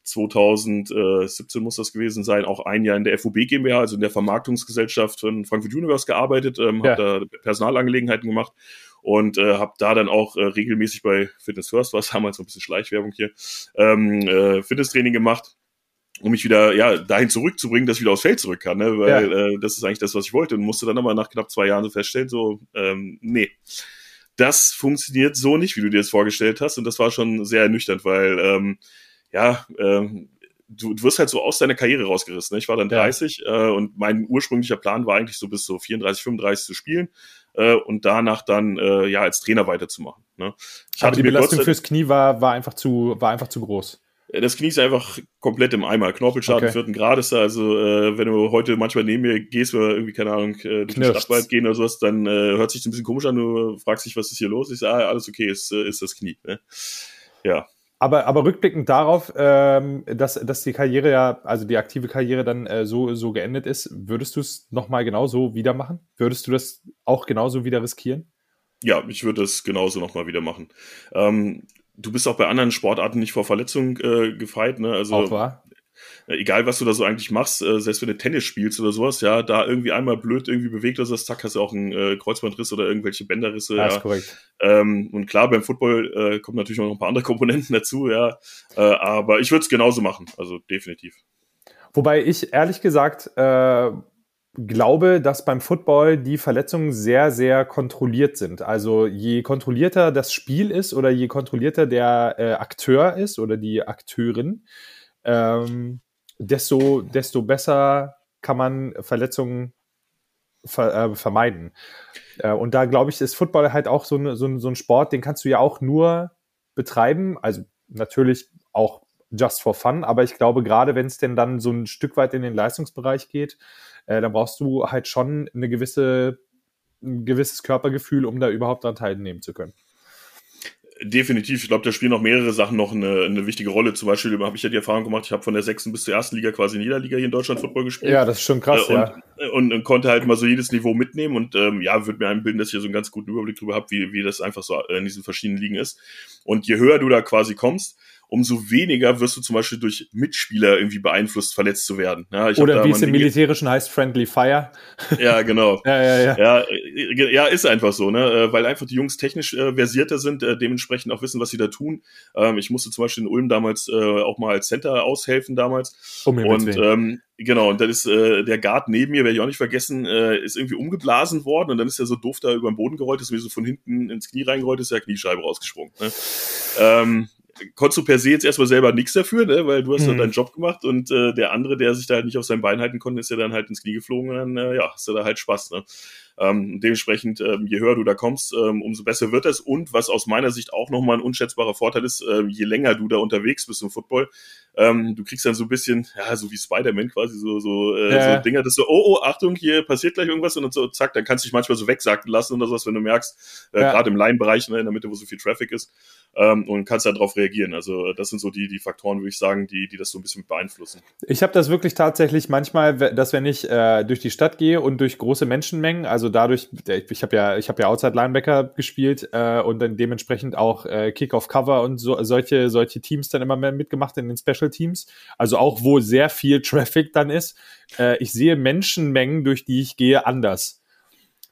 2017 muss das gewesen sein, auch ein Jahr in der FUB GmbH, also in der Vermarktungsgesellschaft von Frankfurt Universe gearbeitet, ähm, ja. habe da Personalangelegenheiten gemacht und äh, habe da dann auch äh, regelmäßig bei Fitness First, was damals so ein bisschen Schleichwerbung hier, ähm, äh, Fitnesstraining gemacht um mich wieder ja dahin zurückzubringen, dass ich wieder aufs Feld zurück kann, ne? weil ja. äh, das ist eigentlich das, was ich wollte und musste dann aber nach knapp zwei Jahren so feststellen, so ähm, nee, das funktioniert so nicht, wie du dir das vorgestellt hast und das war schon sehr ernüchternd, weil ähm, ja, ähm, du, du wirst halt so aus deiner Karriere rausgerissen. Ne? Ich war dann 30 ja. äh, und mein ursprünglicher Plan war eigentlich so bis so 34, 35 zu spielen äh, und danach dann äh, ja als Trainer weiterzumachen. Ne? Ich Aber die Belastung fürs Knie war, war einfach zu war einfach zu groß. Äh, das Knie ist einfach komplett im Eimer. Knorpelschaden okay. vierten Grades. Also, äh, wenn du heute manchmal neben mir gehst, oder irgendwie, keine Ahnung, äh, durch den Stadtwald gehen oder sowas, dann äh, hört sich ein bisschen komisch an. Du fragst dich, was ist hier los? Ich sage, ah, alles okay, ist, äh, ist das Knie. Ne? Ja. Aber, aber rückblickend darauf, ähm, dass, dass die Karriere ja, also die aktive Karriere dann äh, so, so geendet ist, würdest du es nochmal genauso wieder machen? Würdest du das auch genauso wieder riskieren? Ja, ich würde es genauso nochmal wieder machen. Ähm, du bist auch bei anderen Sportarten nicht vor Verletzung äh, gefeit, ne? Also auch wahr. Äh, egal was du da so eigentlich machst, äh, selbst wenn du Tennis spielst oder sowas, ja, da irgendwie einmal blöd irgendwie bewegt oder so, zack, hast du auch einen äh, Kreuzbandriss oder irgendwelche Bänderrisse. Ja, ja. ist korrekt. Ähm, und klar, beim Football äh, kommen natürlich noch ein paar andere Komponenten dazu, ja. Äh, aber ich würde es genauso machen, also definitiv. Wobei ich ehrlich gesagt äh, glaube, dass beim Football die Verletzungen sehr, sehr kontrolliert sind. Also je kontrollierter das Spiel ist oder je kontrollierter der äh, Akteur ist oder die Akteurin, ähm, desto, desto besser kann man Verletzungen ver, äh, vermeiden. Äh, und da glaube ich, ist Football halt auch so, ne, so, so ein Sport, den kannst du ja auch nur betreiben. Also natürlich auch just for fun, aber ich glaube, gerade wenn es denn dann so ein Stück weit in den Leistungsbereich geht, äh, dann brauchst du halt schon eine gewisse, ein gewisses Körpergefühl, um da überhaupt daran teilnehmen zu können. Definitiv. Ich glaube, da spielen noch mehrere Sachen noch eine, eine wichtige Rolle. Zum Beispiel habe ich ja die Erfahrung gemacht, ich habe von der sechsten bis zur ersten Liga quasi in jeder Liga hier in Deutschland Football gespielt. Ja, das ist schon krass, äh, und, ja. Und, und, konnte halt mal so jedes Niveau mitnehmen und ähm, ja, würde mir einbilden, dass ich hier so einen ganz guten Überblick drüber habe, wie, wie das einfach so in diesen verschiedenen Ligen ist. Und je höher du da quasi kommst, umso weniger wirst du zum Beispiel durch Mitspieler irgendwie beeinflusst, verletzt zu werden. Ja, Oder wie es im Militärischen heißt, Friendly Fire. Ja, genau. ja, ja, ja. ja, äh, ja, ist einfach so, ne? Äh, weil einfach die Jungs technisch äh, versierter sind, äh, dementsprechend auch wissen, was sie da tun. Ähm, ich musste zum Beispiel in Ulm damals äh, auch mal als Center aushelfen damals. Um und ähm, Genau, und dann ist äh, der Guard neben mir, werde ich auch nicht vergessen, äh, ist irgendwie umgeblasen worden und dann ist er so doof da über den Boden gerollt, ist mir so von hinten ins Knie reingerollt, ist der Kniescheibe rausgesprungen. Ne? Ähm, konntest du per se jetzt erstmal selber nichts dafür, ne? weil du hast mhm. ja deinen Job gemacht und äh, der andere, der sich da halt nicht auf sein Bein halten konnte, ist ja dann halt ins Knie geflogen und dann, äh, ja, hast du da halt Spaß. Ne? Ähm, dementsprechend, ähm, je höher du da kommst, ähm, umso besser wird es. Und was aus meiner Sicht auch nochmal ein unschätzbarer Vorteil ist, äh, je länger du da unterwegs bist im Football, ähm, du kriegst dann so ein bisschen, ja, so wie Spider-Man quasi, so, so, äh, ja. so Dinger, das so, oh, oh, Achtung, hier passiert gleich irgendwas und dann so, zack, dann kannst du dich manchmal so wegsacken lassen oder sowas, wenn du merkst, äh, ja. gerade im Line-Bereich, ne, in der Mitte, wo so viel Traffic ist, ähm, und kannst darauf reagieren. Also das sind so die, die Faktoren, würde ich sagen, die, die das so ein bisschen beeinflussen. Ich habe das wirklich tatsächlich manchmal, dass wenn ich äh, durch die Stadt gehe und durch große Menschenmengen, also dadurch, ich habe ja, ich habe ja Outside Linebacker gespielt äh, und dann dementsprechend auch äh, Kick-off-Cover und so, solche, solche Teams dann immer mehr mitgemacht in den Special Teams. Also auch wo sehr viel Traffic dann ist. Äh, ich sehe Menschenmengen, durch die ich gehe, anders.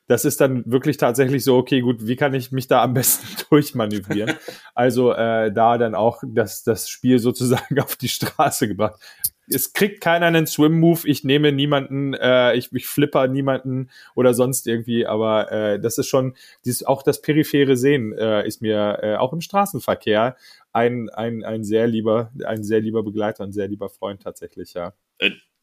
Das ist dann wirklich tatsächlich so, okay, gut, wie kann ich mich da am besten durchmanövrieren? also äh, da dann auch das, das Spiel sozusagen auf die Straße gebracht es kriegt keiner einen Swim-Move, ich nehme niemanden, äh, ich, ich flipper niemanden oder sonst irgendwie, aber äh, das ist schon, dieses, auch das periphere Sehen äh, ist mir äh, auch im Straßenverkehr ein, ein, ein sehr lieber, ein sehr lieber Begleiter, ein sehr lieber Freund tatsächlich, ja.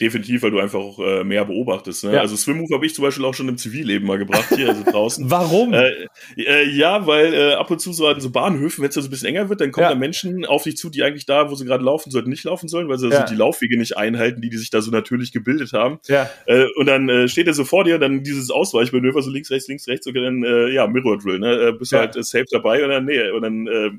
Definitiv, weil du einfach auch äh, mehr beobachtest. Ne? Ja. Also Swim-Move habe ich zum Beispiel auch schon im Zivilleben mal gebracht, hier, also draußen. Warum? Äh, äh, ja, weil äh, ab und zu so an so Bahnhöfen, wenn es da so ein bisschen enger wird, dann kommen ja. da Menschen auf dich zu, die eigentlich da, wo sie gerade laufen sollten, nicht laufen sollen, weil sie ja. also die Laufwege nicht einhalten, die, die sich da so natürlich gebildet haben. Ja. Äh, und dann äh, steht er so vor dir, dann dieses Ausweichmanöver, so links, rechts, links, rechts, und dann, äh, ja, Mirror Drill, ne? Bist du halt safe dabei und dann, nee, und dann äh,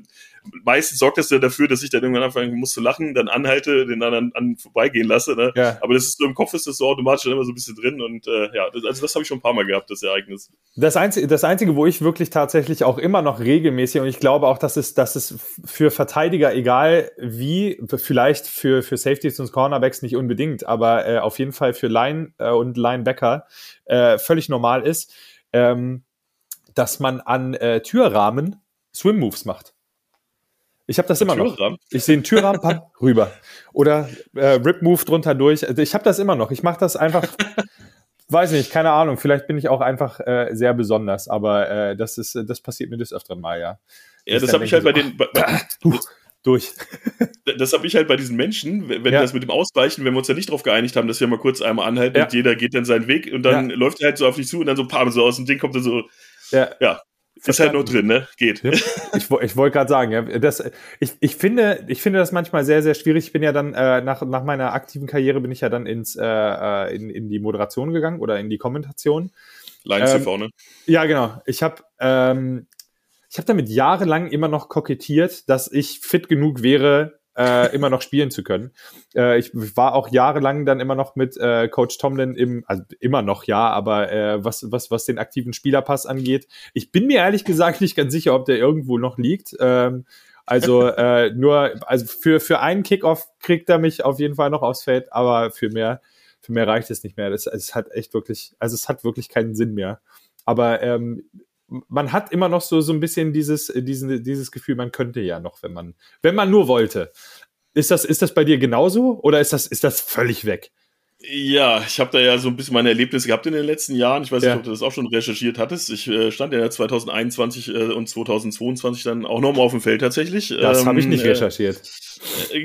meistens sorgt das ja dafür, dass ich dann irgendwann anfangen muss zu lachen, dann anhalte, den anderen an vorbeigehen lasse. Ne? Ja. Aber das ist so im Kopf ist das so automatisch dann immer so ein bisschen drin und äh, ja, das, also das habe ich schon ein paar Mal gehabt, das Ereignis. Das einzige, das einzige, wo ich wirklich tatsächlich auch immer noch regelmäßig und ich glaube auch, dass es, dass es für Verteidiger egal wie, vielleicht für für Safeties und Cornerbacks nicht unbedingt, aber äh, auf jeden Fall für Line äh, und Linebacker äh, völlig normal ist, ähm, dass man an äh, Türrahmen Swim Moves macht. Ich habe das immer noch. Ich sehe einen Türrahmen rüber. Oder äh, Rip Move drunter durch. Also ich habe das immer noch. Ich mache das einfach, weiß nicht, keine Ahnung. Vielleicht bin ich auch einfach äh, sehr besonders, aber äh, das ist, das passiert mir des Öfteren mal, ja. Ja, das habe ich halt so, bei den. Bei, uh, durch. das habe ich halt bei diesen Menschen, wenn ja. das mit dem Ausweichen, wenn wir uns ja nicht darauf geeinigt haben, dass wir mal kurz einmal anhalten ja. und jeder geht dann seinen Weg und dann ja. läuft er halt so auf dich zu und dann so paar so aus dem Ding kommt er so. Ja. ja. Ist halt nur drin, ne? Geht. Ich, ich wollte gerade sagen, ja, das, ich, ich, finde, ich finde das manchmal sehr, sehr schwierig. Ich bin ja dann, äh, nach, nach meiner aktiven Karriere bin ich ja dann ins, äh, äh in, in die Moderation gegangen oder in die Kommentation. Lions ähm, TV, ne? Ja, genau. Ich habe ähm, ich hab damit jahrelang immer noch kokettiert, dass ich fit genug wäre, äh, immer noch spielen zu können. Äh, ich war auch jahrelang dann immer noch mit äh, Coach Tomlin im, also immer noch ja, aber äh, was, was, was den aktiven Spielerpass angeht. Ich bin mir ehrlich gesagt nicht ganz sicher, ob der irgendwo noch liegt. Ähm, Also äh, nur, also für, für einen Kickoff kriegt er mich auf jeden Fall noch aufs Feld, aber für mehr, für mehr reicht es nicht mehr. Das, es hat echt wirklich, also es hat wirklich keinen Sinn mehr. Aber ähm, man hat immer noch so, so ein bisschen dieses, diesen, dieses Gefühl, man könnte ja noch, wenn man, wenn man nur wollte. Ist das, ist das bei dir genauso oder ist das, ist das völlig weg? Ja, ich habe da ja so ein bisschen meine Erlebnisse gehabt in den letzten Jahren. Ich weiß ja. nicht, ob du das auch schon recherchiert hattest. Ich äh, stand ja 2021 äh, und 2022 dann auch nochmal auf dem Feld tatsächlich. Das ähm, habe ich nicht äh, recherchiert. Äh,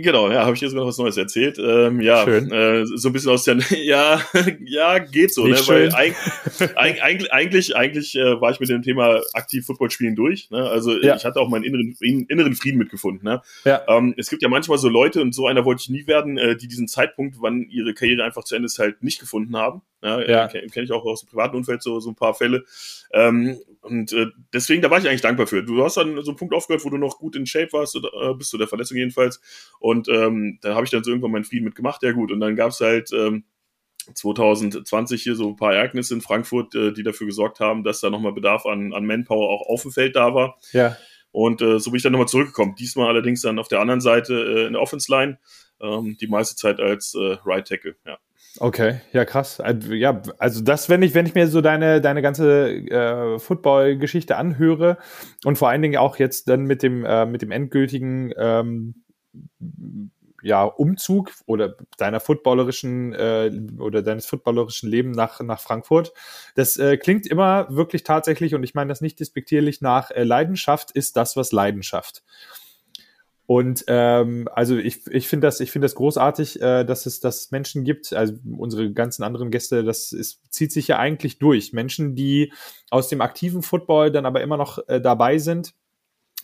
genau, ja, habe ich jetzt noch was Neues erzählt. Ähm, ja, schön. Äh, so ein bisschen aus der, ja, ja, geht so, nicht ne? Weil eigentlich, eigentlich, eigentlich äh, war ich mit dem Thema aktiv Football spielen durch. Ne? Also ja. ich hatte auch meinen inneren, inneren Frieden mitgefunden. Ne? Ja. Ähm, es gibt ja manchmal so Leute und so einer wollte ich nie werden, äh, die diesen Zeitpunkt, wann ihre Karriere einfach zu Ende ist, halt nicht gefunden haben. Ja, ja. Kenne kenn ich auch aus dem privaten Umfeld so, so ein paar Fälle. Ähm, und äh, deswegen, da war ich eigentlich dankbar für. Du hast dann so einen Punkt aufgehört, wo du noch gut in Shape warst, äh, bis zu der Verletzung jedenfalls. Und ähm, da habe ich dann so irgendwann meinen Frieden mitgemacht. Ja gut, und dann gab es halt ähm, 2020 hier so ein paar Ereignisse in Frankfurt, äh, die dafür gesorgt haben, dass da nochmal Bedarf an, an Manpower auch auf dem Feld da war. Ja. Und äh, so bin ich dann nochmal zurückgekommen. Diesmal allerdings dann auf der anderen Seite äh, in der Offense Line, ähm, die meiste Zeit als äh, Right Tackle, ja. Okay, ja krass. Ja, also das, wenn ich, wenn ich mir so deine deine ganze äh, Football-Geschichte anhöre und vor allen Dingen auch jetzt dann mit dem äh, mit dem endgültigen ähm, ja, Umzug oder deiner footballerischen äh, oder deines footballerischen Leben nach, nach Frankfurt. Das äh, klingt immer wirklich tatsächlich, und ich meine das nicht despektierlich, nach äh, Leidenschaft ist das, was Leidenschaft. Und ähm, also ich, ich finde das, ich finde das großartig, äh, dass es dass Menschen gibt, also unsere ganzen anderen Gäste, das ist, zieht sich ja eigentlich durch. Menschen, die aus dem aktiven Football dann aber immer noch äh, dabei sind.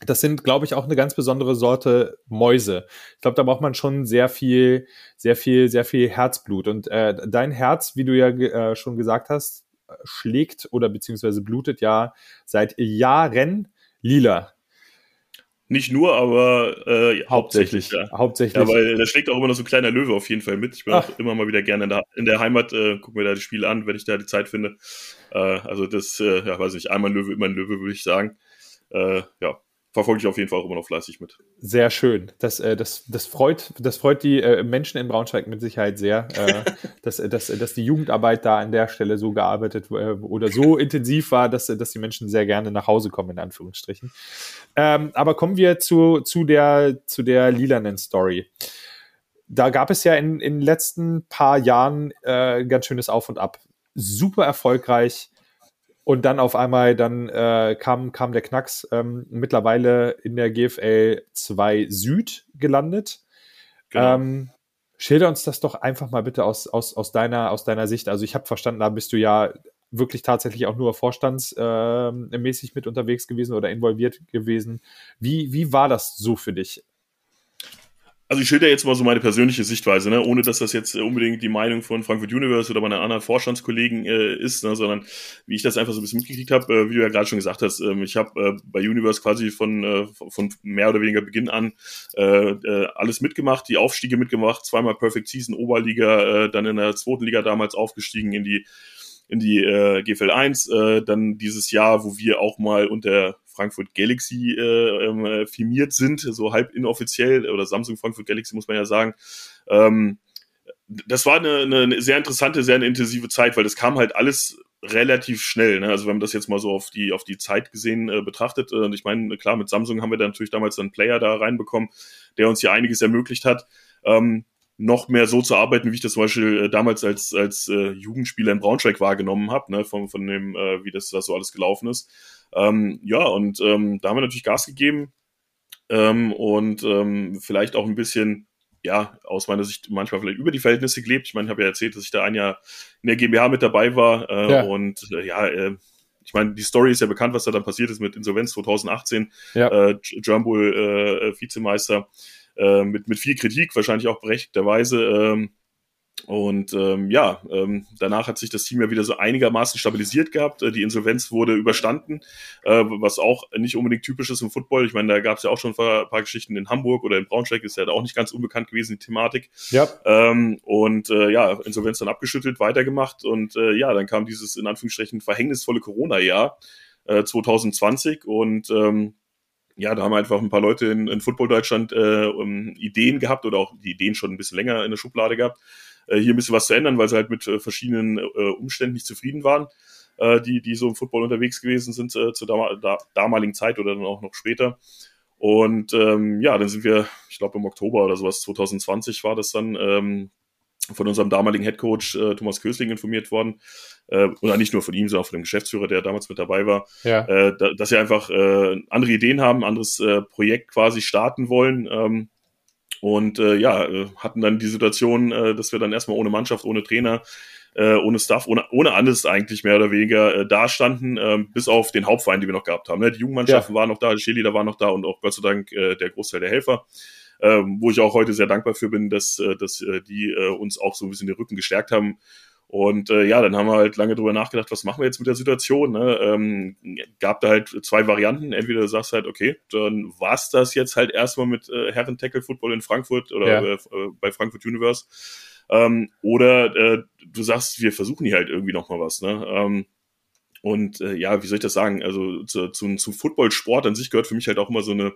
Das sind, glaube ich, auch eine ganz besondere Sorte Mäuse. Ich glaube, da braucht man schon sehr viel, sehr viel, sehr viel Herzblut. Und äh, dein Herz, wie du ja äh, schon gesagt hast, schlägt oder beziehungsweise blutet ja seit Jahren lila. Nicht nur, aber äh, hauptsächlich. Ja. Hauptsächlich. Ja, weil da schlägt auch immer noch so ein kleiner Löwe auf jeden Fall mit. Ich bin Ach. auch immer mal wieder gerne in der, in der Heimat, äh, gucken wir da die Spiele an, wenn ich da die Zeit finde. Äh, also das, äh, ja, weiß nicht, einmal ein Löwe, immer ein Löwe, würde ich sagen. Äh, ja, verfolge ich auf jeden Fall auch immer noch fleißig mit. Sehr schön. Das, äh, das, das, freut, das freut die äh, Menschen in Braunschweig mit Sicherheit sehr, äh, dass, dass, dass die Jugendarbeit da an der Stelle so gearbeitet äh, oder so intensiv war, dass, dass die Menschen sehr gerne nach Hause kommen, in Anführungsstrichen. Ähm, aber kommen wir zu, zu, der, zu der lilanen Story. Da gab es ja in, in den letzten paar Jahren äh, ganz schönes Auf und Ab. Super erfolgreich und dann auf einmal, dann äh, kam, kam der Knacks ähm, mittlerweile in der GFL 2 Süd gelandet. Genau. Ähm, schilder uns das doch einfach mal bitte aus, aus, aus, deiner, aus deiner Sicht. Also ich habe verstanden, da bist du ja wirklich tatsächlich auch nur vorstandsmäßig äh, mit unterwegs gewesen oder involviert gewesen. Wie, wie war das so für dich? Also ich schilder jetzt mal so meine persönliche Sichtweise, ne? ohne dass das jetzt unbedingt die Meinung von Frankfurt Universe oder meiner anderen Vorstandskollegen äh, ist, ne? sondern wie ich das einfach so ein bisschen mitgekriegt habe, äh, wie du ja gerade schon gesagt hast, ähm, ich habe äh, bei Universe quasi von, äh, von mehr oder weniger Beginn an äh, äh, alles mitgemacht, die Aufstiege mitgemacht, zweimal Perfect Season Oberliga, äh, dann in der zweiten Liga damals aufgestiegen in die in die äh, GFL 1, äh, dann dieses Jahr, wo wir auch mal unter Frankfurt Galaxy äh, ähm, firmiert sind, so halb inoffiziell, oder Samsung Frankfurt Galaxy muss man ja sagen. Ähm, das war eine, eine sehr interessante, sehr intensive Zeit, weil das kam halt alles relativ schnell. Ne? Also wenn man das jetzt mal so auf die auf die Zeit gesehen äh, betrachtet, äh, ich meine, klar, mit Samsung haben wir da natürlich damals einen Player da reinbekommen, der uns hier einiges ermöglicht hat. Ähm, noch mehr so zu arbeiten, wie ich das zum Beispiel äh, damals als, als äh, Jugendspieler in Braunschweig wahrgenommen habe, ne, von, von dem, äh, wie das, das so alles gelaufen ist. Ähm, ja, und ähm, da haben wir natürlich Gas gegeben ähm, und ähm, vielleicht auch ein bisschen, ja, aus meiner Sicht manchmal vielleicht über die Verhältnisse gelebt. Ich meine, ich habe ja erzählt, dass ich da ein Jahr in der GmbH mit dabei war äh, ja. und äh, ja, äh, ich meine, die Story ist ja bekannt, was da dann passiert ist mit Insolvenz 2018, ja. äh, Jumbull äh, Vizemeister äh, mit, mit viel Kritik, wahrscheinlich auch berechtigterweise. Ähm, und ähm, ja, ähm, danach hat sich das Team ja wieder so einigermaßen stabilisiert gehabt. Äh, die Insolvenz wurde überstanden, äh, was auch nicht unbedingt typisch ist im Football. Ich meine, da gab es ja auch schon ein paar, paar, Geschichten in Hamburg oder in Braunschweig, ist ja auch nicht ganz unbekannt gewesen, die Thematik. Ja. Ähm, und äh, ja, Insolvenz dann abgeschüttelt, weitergemacht und äh, ja, dann kam dieses in Anführungsstrichen verhängnisvolle Corona-Jahr äh, 2020 und ähm, ja, da haben einfach ein paar Leute in, in Football Deutschland äh, um Ideen gehabt oder auch die Ideen schon ein bisschen länger in der Schublade gehabt, äh, hier ein bisschen was zu ändern, weil sie halt mit äh, verschiedenen äh, Umständen nicht zufrieden waren, äh, die, die so im Football unterwegs gewesen sind äh, zur dam da, damaligen Zeit oder dann auch noch später. Und ähm, ja, dann sind wir, ich glaube im Oktober oder sowas, 2020 war das dann, ähm, von unserem damaligen Headcoach äh, Thomas Kösling informiert worden, äh, oder nicht nur von ihm, sondern auch von dem Geschäftsführer, der damals mit dabei war, ja. äh, da, dass sie einfach äh, andere Ideen haben, ein anderes äh, Projekt quasi starten wollen. Ähm, und äh, ja, äh, hatten dann die Situation, äh, dass wir dann erstmal ohne Mannschaft, ohne Trainer, äh, ohne Staff, ohne, ohne alles eigentlich mehr oder weniger äh, dastanden, äh, bis auf den Hauptverein, die wir noch gehabt haben. Ne? Die Jugendmannschaften ja. waren noch da, die Cheerleader waren noch da und auch Gott sei Dank äh, der Großteil der Helfer ähm, wo ich auch heute sehr dankbar für bin, dass, äh, dass äh, die äh, uns auch so ein bisschen den Rücken gestärkt haben. Und äh, ja, dann haben wir halt lange drüber nachgedacht, was machen wir jetzt mit der Situation. Ne? Ähm, gab da halt zwei Varianten. Entweder du sagst halt, okay, dann war's das jetzt halt erstmal mit äh, Herren Tackle Football in Frankfurt oder ja. äh, bei Frankfurt Universe. Ähm, oder äh, du sagst, wir versuchen hier halt irgendwie nochmal was. Ne? Ähm, und äh, ja, wie soll ich das sagen? Also zu, zu, zum Footballsport an sich gehört für mich halt auch immer so eine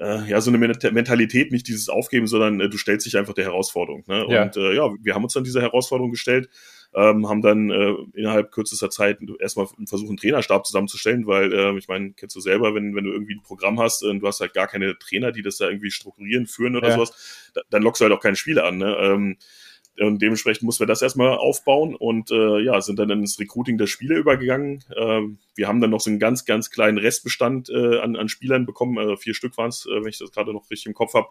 äh, ja, so eine Mentalität, nicht dieses Aufgeben, sondern äh, du stellst dich einfach der Herausforderung. Ne? Ja. Und äh, ja, wir haben uns dann dieser Herausforderung gestellt, ähm, haben dann äh, innerhalb kürzester Zeit erstmal versucht, einen Trainerstab zusammenzustellen, weil äh, ich meine, kennst du selber, wenn, wenn du irgendwie ein Programm hast und du hast halt gar keine Trainer, die das da irgendwie strukturieren, führen oder ja. sowas, da, dann lockst du halt auch keine Spiele an. Ne? Ähm, und dementsprechend mussten wir das erstmal aufbauen und äh, ja, sind dann ins Recruiting der Spieler übergegangen. Ähm, wir haben dann noch so einen ganz, ganz kleinen Restbestand äh, an, an Spielern bekommen. Also vier Stück waren es, äh, wenn ich das gerade noch richtig im Kopf habe.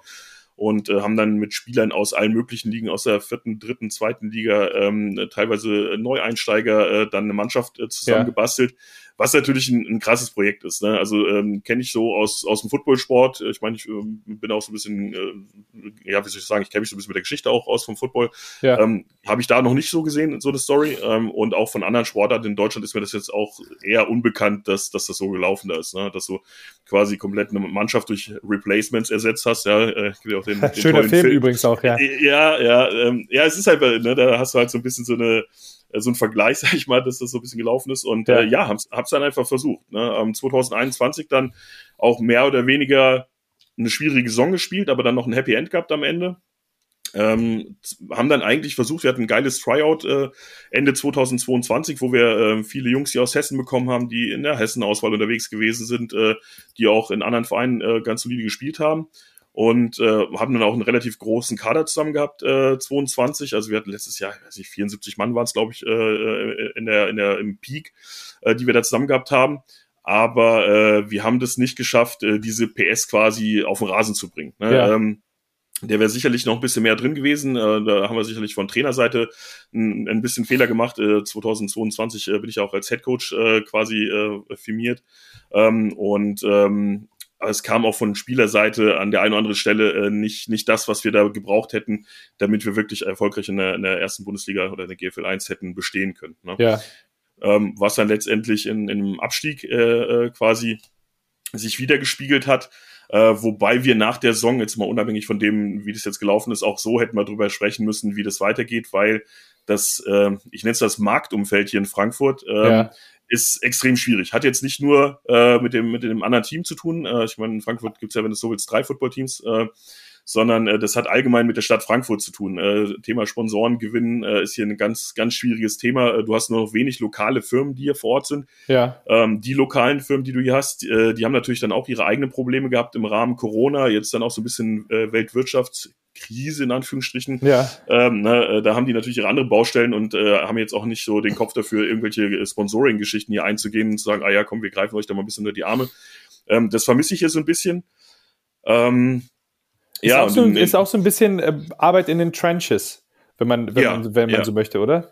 Und äh, haben dann mit Spielern aus allen möglichen Ligen, aus der vierten, dritten, zweiten Liga, ähm, teilweise Neueinsteiger, äh, dann eine Mannschaft äh, zusammengebastelt. Ja was natürlich ein, ein krasses Projekt ist. Ne? Also ähm, kenne ich so aus, aus dem Footballsport. Ich meine, ich äh, bin auch so ein bisschen, äh, ja, wie soll ich sagen, ich kenne mich so ein bisschen mit der Geschichte auch aus vom Football. Ja. Ähm, Habe ich da noch nicht so gesehen, so eine Story. Ähm, und auch von anderen Sportarten in Deutschland ist mir das jetzt auch eher unbekannt, dass, dass das so gelaufen ist. Ne? Dass du quasi komplett eine Mannschaft durch Replacements ersetzt hast. Ja, äh, auch den, den Schöner Film, Film, übrigens auch, ja. Ja, ja, ähm, ja, es ist halt, ne, da hast du halt so ein bisschen so eine so ein Vergleich, sag ich mal, dass das so ein bisschen gelaufen ist. Und ja, äh, ja hab's, hab's dann einfach versucht. Ne? Ähm, 2021 dann auch mehr oder weniger eine schwierige Saison gespielt, aber dann noch ein Happy End gehabt am Ende. Ähm, haben dann eigentlich versucht, wir hatten ein geiles Tryout äh, Ende 2022, wo wir äh, viele Jungs hier aus Hessen bekommen haben, die in der Hessen-Auswahl unterwegs gewesen sind, äh, die auch in anderen Vereinen äh, ganz solide gespielt haben und äh, haben dann auch einen relativ großen Kader zusammen gehabt, äh, 22. Also wir hatten letztes Jahr, weiß nicht, 74 Mann waren es, glaube ich, äh, äh, in der, in der, im Peak, äh, die wir da zusammen gehabt haben. Aber äh, wir haben das nicht geschafft, äh, diese PS quasi auf den Rasen zu bringen. Ne? Ja. Ähm, der wäre sicherlich noch ein bisschen mehr drin gewesen. Äh, da haben wir sicherlich von Trainerseite ein, ein bisschen Fehler gemacht. Äh, 2022 äh, bin ich auch als Headcoach äh, quasi äh, firmiert. Ähm, und ähm, es kam auch von Spielerseite an der einen oder anderen Stelle äh, nicht, nicht das, was wir da gebraucht hätten, damit wir wirklich erfolgreich in der, in der ersten Bundesliga oder in der GFL 1 hätten bestehen können. Ne? Ja. Ähm, was dann letztendlich in, in einem Abstieg äh, äh, quasi sich wiedergespiegelt hat. Äh, wobei wir nach der Saison, jetzt mal unabhängig von dem, wie das jetzt gelaufen ist, auch so hätten wir drüber sprechen müssen, wie das weitergeht, weil das, äh, ich nenne es das Marktumfeld hier in Frankfurt, äh, ja ist extrem schwierig. Hat jetzt nicht nur äh, mit, dem, mit dem anderen Team zu tun. Äh, ich meine, in Frankfurt gibt es ja, wenn du so willst, drei Footballteams. Äh, sondern äh, das hat allgemein mit der Stadt Frankfurt zu tun. Äh, Thema Sponsorengewinn äh, ist hier ein ganz, ganz schwieriges Thema. Äh, du hast nur noch wenig lokale Firmen, die hier vor Ort sind. Ja. Ähm, die lokalen Firmen, die du hier hast, äh, die haben natürlich dann auch ihre eigenen Probleme gehabt im Rahmen Corona, jetzt dann auch so ein bisschen äh, Weltwirtschafts Krise in Anführungsstrichen. Ja. Ähm, ne, äh, da haben die natürlich ihre anderen Baustellen und äh, haben jetzt auch nicht so den Kopf dafür, irgendwelche Sponsoring-Geschichten hier einzugehen und zu sagen, ah ja, komm, wir greifen euch da mal ein bisschen unter die Arme. Ähm, das vermisse ich hier so ein bisschen. Ähm, ist, ja, auch so, ist auch so ein bisschen äh, Arbeit in den Trenches, wenn man, wenn ja, man, wenn man ja. so möchte, oder?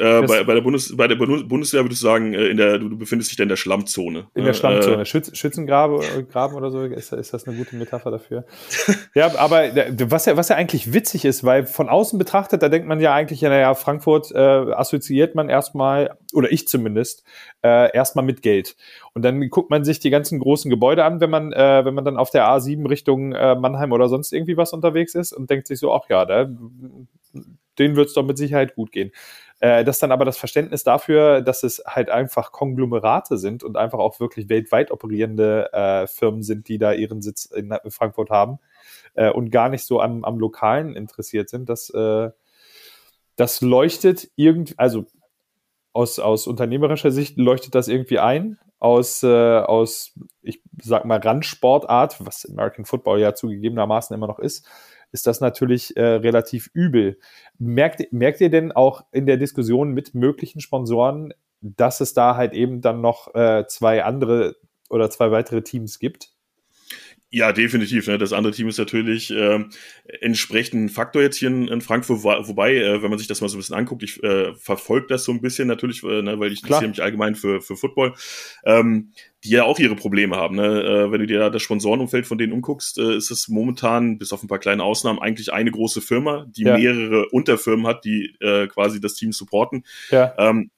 Äh, bei, bei, der Bundes, bei der Bundeswehr würdest du sagen, äh, in der, du, befindest dich da in der Schlammzone. In der Schlammzone. Äh, Schütz, Schützengraben äh, Graben oder so, ist, ist das eine gute Metapher dafür? ja, aber was ja, was ja eigentlich witzig ist, weil von außen betrachtet, da denkt man ja eigentlich, ja, naja, Frankfurt äh, assoziiert man erstmal, oder ich zumindest, äh, erstmal mit Geld. Und dann guckt man sich die ganzen großen Gebäude an, wenn man, äh, wenn man dann auf der A7 Richtung äh, Mannheim oder sonst irgendwie was unterwegs ist und denkt sich so, ach ja, da, denen wird es doch mit Sicherheit gut gehen. Äh, dass dann aber das Verständnis dafür, dass es halt einfach Konglomerate sind und einfach auch wirklich weltweit operierende äh, Firmen sind, die da ihren Sitz in Frankfurt haben äh, und gar nicht so am, am Lokalen interessiert sind, das, äh, das leuchtet irgendwie, also aus, aus unternehmerischer Sicht leuchtet das irgendwie ein. Aus, äh, aus, ich sag mal, Randsportart, was American Football ja zugegebenermaßen immer noch ist, ist das natürlich äh, relativ übel. Merkt, merkt ihr denn auch in der Diskussion mit möglichen Sponsoren, dass es da halt eben dann noch äh, zwei andere oder zwei weitere Teams gibt? Ja, definitiv. Ne? Das andere Team ist natürlich äh, entsprechend ein Faktor jetzt hier in, in Frankfurt, wobei, äh, wenn man sich das mal so ein bisschen anguckt, ich äh, verfolge das so ein bisschen natürlich, äh, ne, weil ich interessiere mich allgemein für, für Football, ähm, die ja auch ihre Probleme haben. Ne? Äh, wenn du dir da das Sponsorenumfeld von denen umguckst, äh, ist es momentan, bis auf ein paar kleine Ausnahmen, eigentlich eine große Firma, die ja. mehrere Unterfirmen hat, die äh, quasi das Team supporten. Ja. Ähm,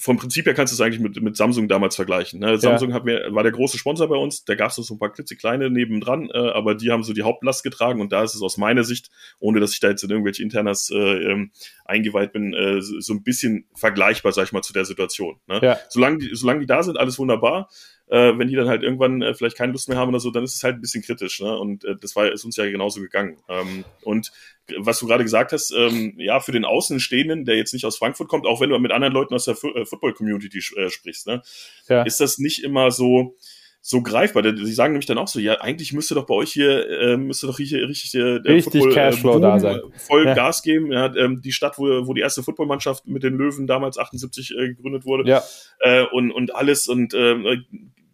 vom Prinzip her kannst du es eigentlich mit, mit Samsung damals vergleichen. Ne? Samsung ja. hat mir, war der große Sponsor bei uns, da gab es so ein paar klitzekleine nebendran, äh, aber die haben so die Hauptlast getragen und da ist es aus meiner Sicht, ohne dass ich da jetzt in irgendwelche Internas äh, ähm, eingeweiht bin, äh, so ein bisschen vergleichbar, sag ich mal, zu der Situation. Ne? Ja. Solange, die, solange die da sind, alles wunderbar äh, wenn die dann halt irgendwann äh, vielleicht keine Lust mehr haben oder so, dann ist es halt ein bisschen kritisch. Ne? Und äh, das war ist uns ja genauso gegangen. Ähm, und was du gerade gesagt hast, ähm, ja, für den Außenstehenden, der jetzt nicht aus Frankfurt kommt, auch wenn du mit anderen Leuten aus der Fu äh, Football-Community äh, sprichst, ne, ja. ist das nicht immer so, so greifbar. Sie sagen nämlich dann auch so, ja, eigentlich müsste doch bei euch hier, äh, müsste doch hier richtig der, der richtig Football, Cashflow äh, da sein. voll ja. Gas geben. Ja, ähm, die Stadt, wo, wo die erste Footballmannschaft mit den Löwen damals 78 äh, gegründet wurde. Ja. Äh, und, und alles und äh,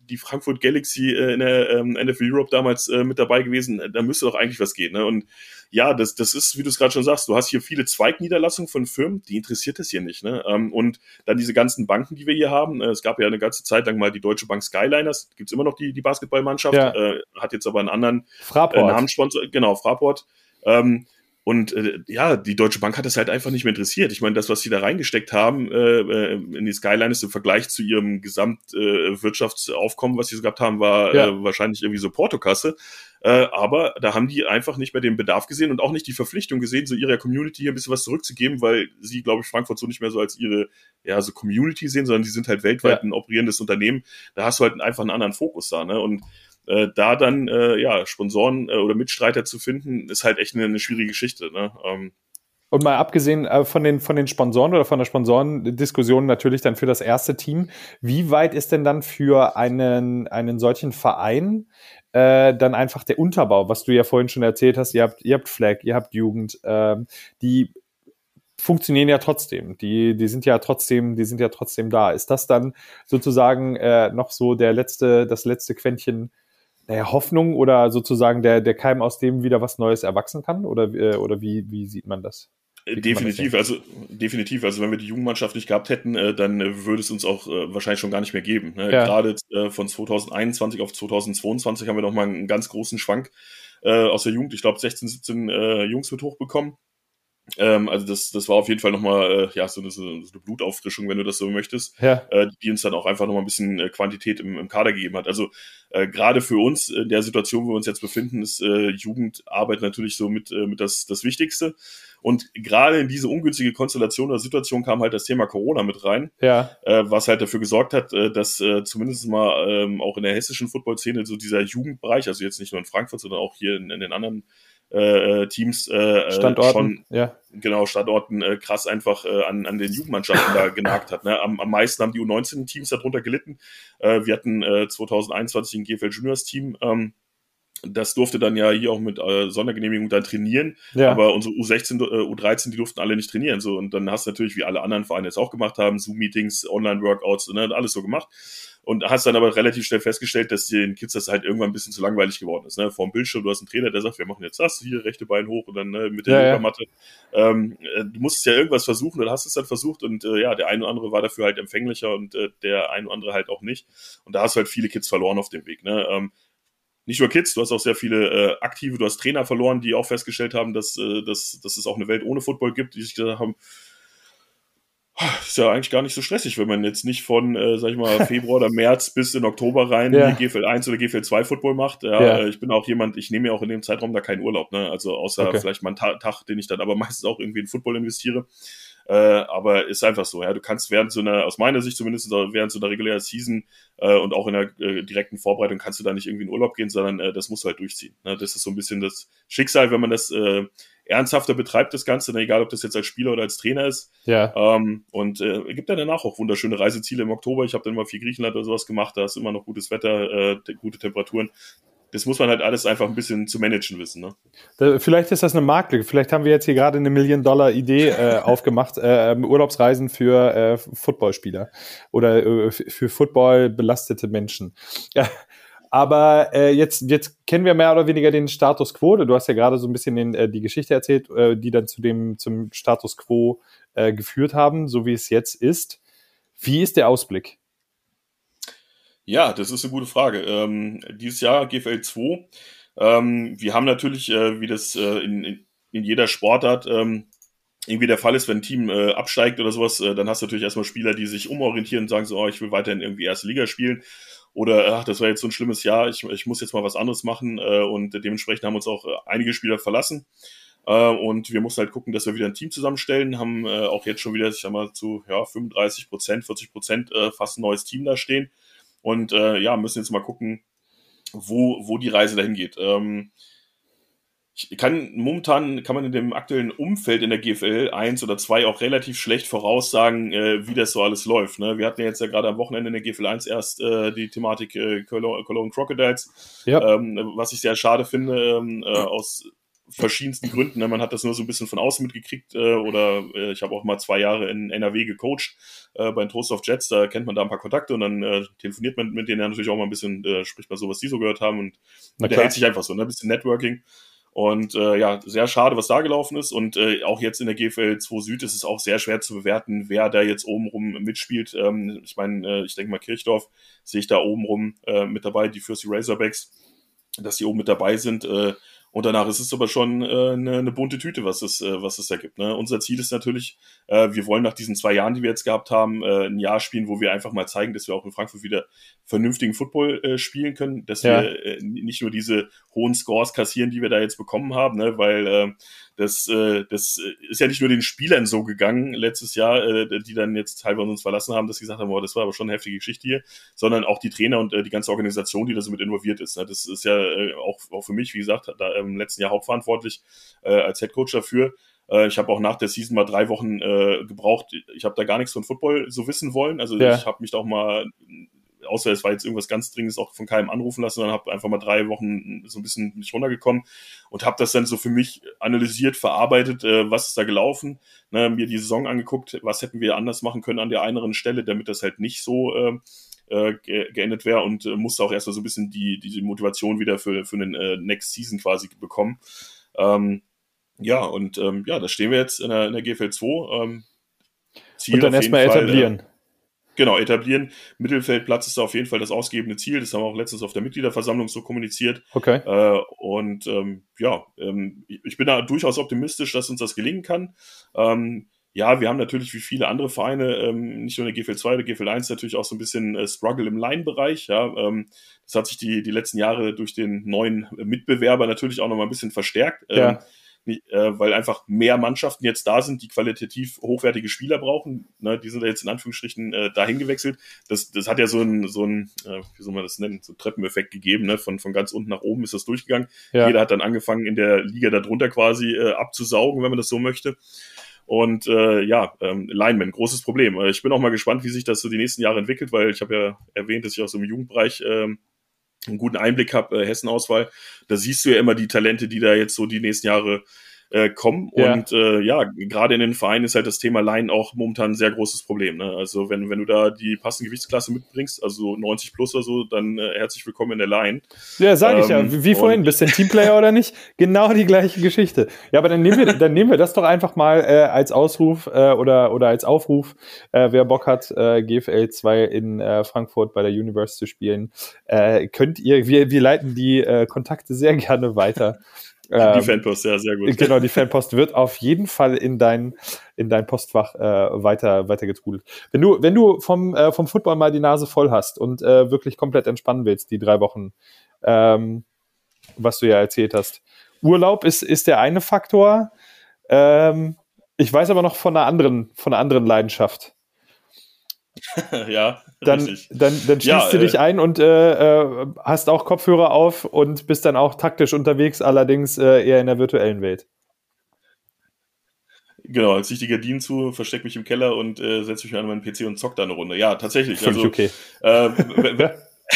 die Frankfurt Galaxy äh, in der ähm, NFL Europe damals äh, mit dabei gewesen. Da müsste doch eigentlich was gehen. Ne? Und ja, das, das ist, wie du es gerade schon sagst, du hast hier viele Zweigniederlassungen von Firmen, die interessiert das hier nicht. Ne? Ähm, und dann diese ganzen Banken, die wir hier haben. Äh, es gab ja eine ganze Zeit lang mal die Deutsche Bank Skyliners, gibt's immer noch die, die Basketballmannschaft, ja. äh, hat jetzt aber einen anderen Fraport. Äh, Namenssponsor, genau, Fraport. Ähm, und äh, ja, die Deutsche Bank hat das halt einfach nicht mehr interessiert. Ich meine, das, was sie da reingesteckt haben äh, äh in die Skyline ist im Vergleich zu ihrem Gesamtwirtschaftsaufkommen, äh, was sie so gehabt haben, war ja. äh, wahrscheinlich irgendwie so Portokasse. Äh, aber da haben die einfach nicht mehr den Bedarf gesehen und auch nicht die Verpflichtung gesehen, so ihrer Community hier ein bisschen was zurückzugeben, weil sie, glaube ich, Frankfurt so nicht mehr so als ihre ja, so Community sehen, sondern die sind halt weltweit ja. ein operierendes Unternehmen. Da hast du halt einfach einen anderen Fokus da. Ne? Und äh, da dann äh, ja Sponsoren äh, oder Mitstreiter zu finden, ist halt echt eine, eine schwierige Geschichte. Ne? Ähm, und mal abgesehen äh, von den, von den Sponsoren oder von der Sponsorendiskussion natürlich dann für das erste Team, wie weit ist denn dann für einen, einen solchen Verein äh, dann einfach der Unterbau, was du ja vorhin schon erzählt hast, ihr habt, ihr habt Flag, ihr habt Jugend, äh, die funktionieren ja trotzdem. Die, die sind ja trotzdem, die sind ja trotzdem da. Ist das dann sozusagen äh, noch so der letzte, das letzte Quäntchen naja, Hoffnung oder sozusagen der, der Keim, aus dem wieder was Neues erwachsen kann? Oder, äh, oder wie, wie sieht man das? Definitiv, das also definitiv. Also wenn wir die Jugendmannschaft nicht gehabt hätten, äh, dann äh, würde es uns auch äh, wahrscheinlich schon gar nicht mehr geben. Ne? Ja. Gerade von 2021 auf 2022 haben wir noch mal einen ganz großen Schwank aus der Jugend. Ich glaube 16, 17 äh, Jungs wird hochbekommen. Ähm, also das, das war auf jeden Fall nochmal äh, ja, so eine, so eine Blutauffrischung, wenn du das so möchtest, ja. äh, die uns dann auch einfach nochmal ein bisschen äh, Quantität im, im Kader gegeben hat. Also äh, gerade für uns in der Situation, wo wir uns jetzt befinden, ist äh, Jugendarbeit natürlich so mit, äh, mit das, das Wichtigste. Und gerade in diese ungünstige Konstellation oder Situation kam halt das Thema Corona mit rein, ja. äh, was halt dafür gesorgt hat, äh, dass äh, zumindest mal ähm, auch in der hessischen Football-Szene so dieser Jugendbereich, also jetzt nicht nur in Frankfurt, sondern auch hier in, in den anderen äh, äh, Teams äh, äh, Standorten, schon ja. genau Standorten äh, krass einfach äh, an, an den Jugendmannschaften da genagt hat. Ne? Am, am meisten haben die U19-Teams darunter gelitten. Äh, wir hatten äh, 2021 ein GFL Juniors Team. Ähm, das durfte dann ja hier auch mit äh, Sondergenehmigung dann trainieren, ja. aber unsere U16, äh, U13, die durften alle nicht trainieren. So und dann hast du natürlich, wie alle anderen Vereine es auch gemacht haben, Zoom-Meetings, Online-Workouts, ne, alles so gemacht und hast dann aber relativ schnell festgestellt, dass den Kids das halt irgendwann ein bisschen zu langweilig geworden ist. Ne? Vor dem Bildschirm, du hast einen Trainer, der sagt, wir machen jetzt das, hier rechte Bein hoch und dann ne, mit der ja, Yoga-Matte. Ja. Ähm, äh, du musstest ja irgendwas versuchen oder hast es dann versucht und äh, ja, der eine oder andere war dafür halt empfänglicher und äh, der eine oder andere halt auch nicht. Und da hast du halt viele Kids verloren auf dem Weg. Ne? Ähm, nicht nur Kids, du hast auch sehr viele äh, Aktive, du hast Trainer verloren, die auch festgestellt haben, dass, äh, dass, dass es auch eine Welt ohne Football gibt, die sich gesagt haben, ist ja eigentlich gar nicht so stressig, wenn man jetzt nicht von, äh, sag ich mal, Februar oder März bis in Oktober rein ja. GFL 1 oder GFL 2 Football macht. Ja, ja, äh, Ich bin auch jemand, ich nehme ja auch in dem Zeitraum da keinen Urlaub, ne? Also außer okay. vielleicht mal einen Ta Tag, den ich dann aber meistens auch irgendwie in Football investiere. Äh, aber ist einfach so, ja. Du kannst während so einer, aus meiner Sicht zumindest, während so einer regulären Season äh, und auch in der äh, direkten Vorbereitung kannst du da nicht irgendwie in Urlaub gehen, sondern äh, das muss halt durchziehen. Ne? Das ist so ein bisschen das Schicksal, wenn man das äh, ernsthafter betreibt, das Ganze, ne? egal ob das jetzt als Spieler oder als Trainer ist. Ja. Ähm, und äh, gibt dann danach auch wunderschöne Reiseziele im Oktober. Ich habe dann mal viel Griechenland oder sowas gemacht, da ist immer noch gutes Wetter, äh, gute Temperaturen das muss man halt alles einfach ein bisschen zu managen wissen. Ne? Vielleicht ist das eine Marktlücke. Vielleicht haben wir jetzt hier gerade eine Million-Dollar-Idee äh, aufgemacht. Äh, Urlaubsreisen für äh, Footballspieler oder äh, für Football belastete Menschen. Ja. Aber äh, jetzt, jetzt kennen wir mehr oder weniger den Status quo. Du hast ja gerade so ein bisschen den, äh, die Geschichte erzählt, äh, die dann zu dem, zum Status quo äh, geführt haben, so wie es jetzt ist. Wie ist der Ausblick? Ja, das ist eine gute Frage. Ähm, dieses Jahr GFL 2. Ähm, wir haben natürlich, äh, wie das äh, in, in, jeder Sportart ähm, irgendwie der Fall ist, wenn ein Team äh, absteigt oder sowas, äh, dann hast du natürlich erstmal Spieler, die sich umorientieren und sagen so, oh, ich will weiterhin irgendwie erste Liga spielen. Oder, ach, das war jetzt so ein schlimmes Jahr, ich, ich muss jetzt mal was anderes machen. Äh, und dementsprechend haben uns auch äh, einige Spieler verlassen. Äh, und wir mussten halt gucken, dass wir wieder ein Team zusammenstellen, haben äh, auch jetzt schon wieder, ich sag mal, zu ja, 35 Prozent, 40 Prozent äh, fast ein neues Team da stehen. Und äh, ja, müssen jetzt mal gucken, wo, wo die Reise dahin geht. Ähm, ich kann momentan kann man in dem aktuellen Umfeld in der GFL 1 oder 2 auch relativ schlecht voraussagen, äh, wie das so alles läuft. Ne? Wir hatten ja jetzt ja gerade am Wochenende in der GFL 1 erst äh, die Thematik äh, Cologne, Cologne Crocodiles, ja. ähm, was ich sehr schade finde, ähm, äh, aus verschiedensten Gründen. Ne? Man hat das nur so ein bisschen von außen mitgekriegt äh, oder äh, ich habe auch mal zwei Jahre in NRW gecoacht äh, bei den Toast of Jets. Da kennt man da ein paar Kontakte und dann äh, telefoniert man mit denen ja natürlich auch mal ein bisschen, äh, spricht man so, was die so gehört haben und der hält sich einfach so, ne? ein bisschen Networking. Und äh, ja, sehr schade, was da gelaufen ist. Und äh, auch jetzt in der GFL 2 Süd ist es auch sehr schwer zu bewerten, wer da jetzt obenrum mitspielt. Ähm, ich meine, äh, ich denke mal, Kirchdorf sehe ich da obenrum äh, mit dabei, die Fürst Razorbacks, dass die oben mit dabei sind. Äh, und danach ist es aber schon äh, eine, eine bunte Tüte, was es, äh, was es da gibt. Ne? Unser Ziel ist natürlich, äh, wir wollen nach diesen zwei Jahren, die wir jetzt gehabt haben, äh, ein Jahr spielen, wo wir einfach mal zeigen, dass wir auch in Frankfurt wieder vernünftigen Football äh, spielen können, dass ja. wir äh, nicht nur diese hohen Scores kassieren, die wir da jetzt bekommen haben, ne? weil äh, das, äh, das ist ja nicht nur den Spielern so gegangen letztes Jahr, äh, die dann jetzt teilweise uns verlassen haben, dass sie gesagt haben, boah, das war aber schon eine heftige Geschichte hier, sondern auch die Trainer und äh, die ganze Organisation, die da so mit involviert ist. Ne? Das ist ja äh, auch, auch für mich, wie gesagt, da im letzten Jahr hauptverantwortlich äh, als Head Coach dafür. Äh, ich habe auch nach der Season mal drei Wochen äh, gebraucht. Ich habe da gar nichts von Football so wissen wollen. Also ja. ich habe mich da auch mal außer es war jetzt irgendwas ganz Dringendes, auch von keinem anrufen lassen, dann habe einfach mal drei Wochen so ein bisschen nicht runtergekommen und habe das dann so für mich analysiert, verarbeitet, äh, was ist da gelaufen, ne, mir die Saison angeguckt, was hätten wir anders machen können an der einen Stelle, damit das halt nicht so äh, äh, geendet wäre und äh, musste auch erstmal so ein bisschen die, die Motivation wieder für, für den äh, Next Season quasi bekommen. Ähm, ja, und ähm, ja, da stehen wir jetzt in der, in der GFL 2. Ähm, Ziel und dann erstmal etablieren. Äh, Genau, etablieren. Mittelfeldplatz ist da auf jeden Fall das ausgebende Ziel. Das haben wir auch letztens auf der Mitgliederversammlung so kommuniziert. Okay. Äh, und ähm, ja, ähm, ich bin da durchaus optimistisch, dass uns das gelingen kann. Ähm, ja, wir haben natürlich wie viele andere Vereine, ähm, nicht nur in der GFL 2 oder GFL 1, natürlich auch so ein bisschen äh, Struggle im Line-Bereich. Ja, ähm, das hat sich die, die letzten Jahre durch den neuen Mitbewerber natürlich auch noch mal ein bisschen verstärkt. Ja. Äh, weil einfach mehr Mannschaften jetzt da sind, die qualitativ hochwertige Spieler brauchen. Ne, die sind da jetzt in Anführungsstrichen äh, dahin gewechselt. Das, das hat ja so ein, so ein äh, wie soll man das nennen, so ein Treppeneffekt gegeben. Ne? Von, von ganz unten nach oben ist das durchgegangen. Ja. Jeder hat dann angefangen, in der Liga darunter quasi äh, abzusaugen, wenn man das so möchte. Und äh, ja, ähm, Lineman, großes Problem. Ich bin auch mal gespannt, wie sich das so die nächsten Jahre entwickelt, weil ich habe ja erwähnt, dass ich aus dem Jugendbereich ähm, einen guten Einblick habe, äh, Hessen-Auswahl, da siehst du ja immer die Talente, die da jetzt so die nächsten Jahre äh, kommen. Ja. Und äh, ja, gerade in den Vereinen ist halt das Thema Line auch momentan ein sehr großes Problem. Ne? Also wenn, wenn du da die passende Gewichtsklasse mitbringst, also 90 plus oder so, dann äh, herzlich willkommen in der Line. Ja, sage ich ja. Ähm, wie vorhin, bist du ein Teamplayer oder nicht? Genau die gleiche Geschichte. Ja, aber dann nehmen wir, dann nehmen wir das doch einfach mal äh, als Ausruf äh, oder, oder als Aufruf, äh, wer Bock hat, äh, GFL 2 in äh, Frankfurt bei der Universe zu spielen. Äh, könnt ihr, wir, wir leiten die äh, Kontakte sehr gerne weiter. Die ähm, Fanpost, ja, sehr gut. Genau, die Fanpost wird auf jeden Fall in dein, in dein Postfach äh, weiter, weiter getrudelt. Wenn du, wenn du vom, äh, vom Football mal die Nase voll hast und äh, wirklich komplett entspannen willst, die drei Wochen, ähm, was du ja erzählt hast. Urlaub ist, ist der eine Faktor. Ähm, Ich weiß aber noch von einer anderen, von einer anderen Leidenschaft. ja, dann, richtig. Dann, dann schließt ja, du dich äh, ein und äh, äh, hast auch Kopfhörer auf und bist dann auch taktisch unterwegs, allerdings äh, eher in der virtuellen Welt. Genau, als ich die Gardinen zu, verstecke mich im Keller und äh, setze mich an meinen PC und zock da eine Runde. Ja, tatsächlich. Völlig also, okay.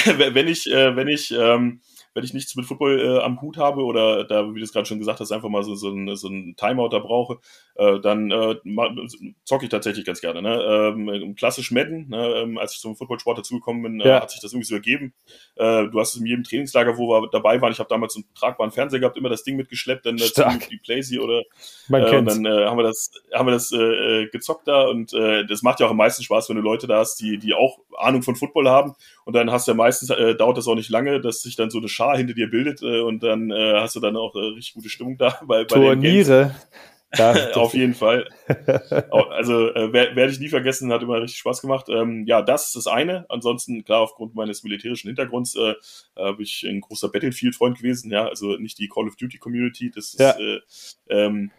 Wenn ich, wenn ich ähm, wenn ich nichts mit Football äh, am Hut habe oder da, wie du es gerade schon gesagt hast, einfach mal so, so, ein, so ein Timeout da brauche, äh, dann äh, zocke ich tatsächlich ganz gerne. Ne? Ähm, klassisch Madden, ne? ähm, als ich zum Footballsport dazugekommen bin, äh, ja. hat sich das irgendwie so ergeben. Äh, du hast es in jedem Trainingslager, wo wir dabei waren, ich habe damals einen tragbaren Fernseher gehabt, immer das Ding mitgeschleppt, dann dazu die Playsee oder äh, dann äh, haben wir das, haben wir das äh, gezockt da und äh, das macht ja auch am meisten Spaß, wenn du Leute da hast, die, die auch Ahnung von Football haben und dann hast du ja meistens, äh, dauert das auch nicht lange, dass sich dann so eine Schar hinter dir bildet äh, und dann äh, hast du dann auch äh, richtig gute Stimmung da bei, bei Turniere. Ja, Auf jeden Fall. Also äh, werde ich nie vergessen, hat immer richtig Spaß gemacht. Ähm, ja, das ist das eine. Ansonsten, klar, aufgrund meines militärischen Hintergrunds äh, habe ich ein großer Battlefield-Freund gewesen. Ja, also nicht die Call of Duty-Community. Das ist, ja. äh, ähm,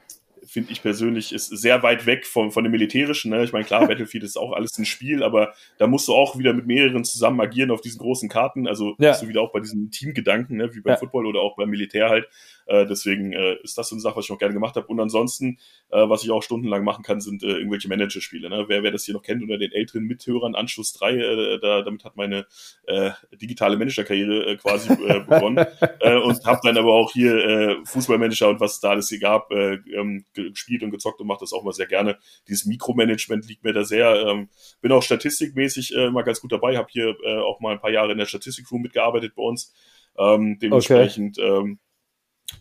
finde ich persönlich, ist sehr weit weg von, von dem Militärischen. Ne? Ich meine, klar, Battlefield ist auch alles ein Spiel, aber da musst du auch wieder mit mehreren zusammen agieren auf diesen großen Karten. Also ja. bist du wieder auch bei diesen Teamgedanken, ne? wie beim ja. Football oder auch beim Militär halt. Äh, deswegen äh, ist das so eine Sache, was ich auch gerne gemacht habe. Und ansonsten, äh, was ich auch stundenlang machen kann, sind äh, irgendwelche Managerspiele. Ne? Wer, wer das hier noch kennt unter den älteren Mithörern, Anschluss 3, äh, da, damit hat meine äh, digitale Managerkarriere äh, quasi äh, begonnen. äh, und habe dann aber auch hier äh, Fußballmanager und was da alles hier gab, äh, ähm, gespielt und gezockt und mache das auch mal sehr gerne. Dieses Mikromanagement liegt mir da sehr. Ähm, bin auch statistikmäßig äh, mal ganz gut dabei, habe hier äh, auch mal ein paar Jahre in der Statistikroom mitgearbeitet bei uns. Ähm, dementsprechend okay. ähm,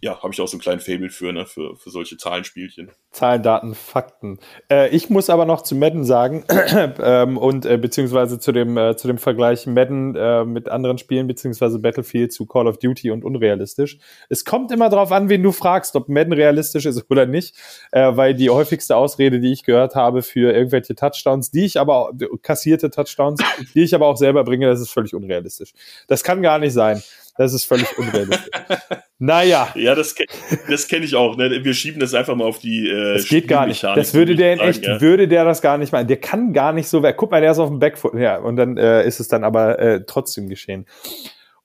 ja, habe ich auch so einen kleinen Fable für, ne, für, für solche Zahlenspielchen. Zahlen, Daten, Fakten. Äh, ich muss aber noch zu Madden sagen, ähm, und äh, beziehungsweise zu dem, äh, zu dem Vergleich Madden äh, mit anderen Spielen, beziehungsweise Battlefield zu Call of Duty und unrealistisch. Es kommt immer darauf an, wen du fragst, ob Madden realistisch ist oder nicht, äh, weil die häufigste Ausrede, die ich gehört habe für irgendwelche Touchdowns, die ich aber, kassierte Touchdowns, die ich aber auch selber bringe, das ist völlig unrealistisch. Das kann gar nicht sein. Das ist völlig unrealistisch. naja. Ja, das, das kenne ich auch. Ne? Wir schieben das einfach mal auf die. Äh, das geht gar nicht. Das würde der in echt, ja. würde der das gar nicht machen. Der kann gar nicht so. Guck mal, der ist auf dem Backfoot. Ja, und dann äh, ist es dann aber äh, trotzdem geschehen.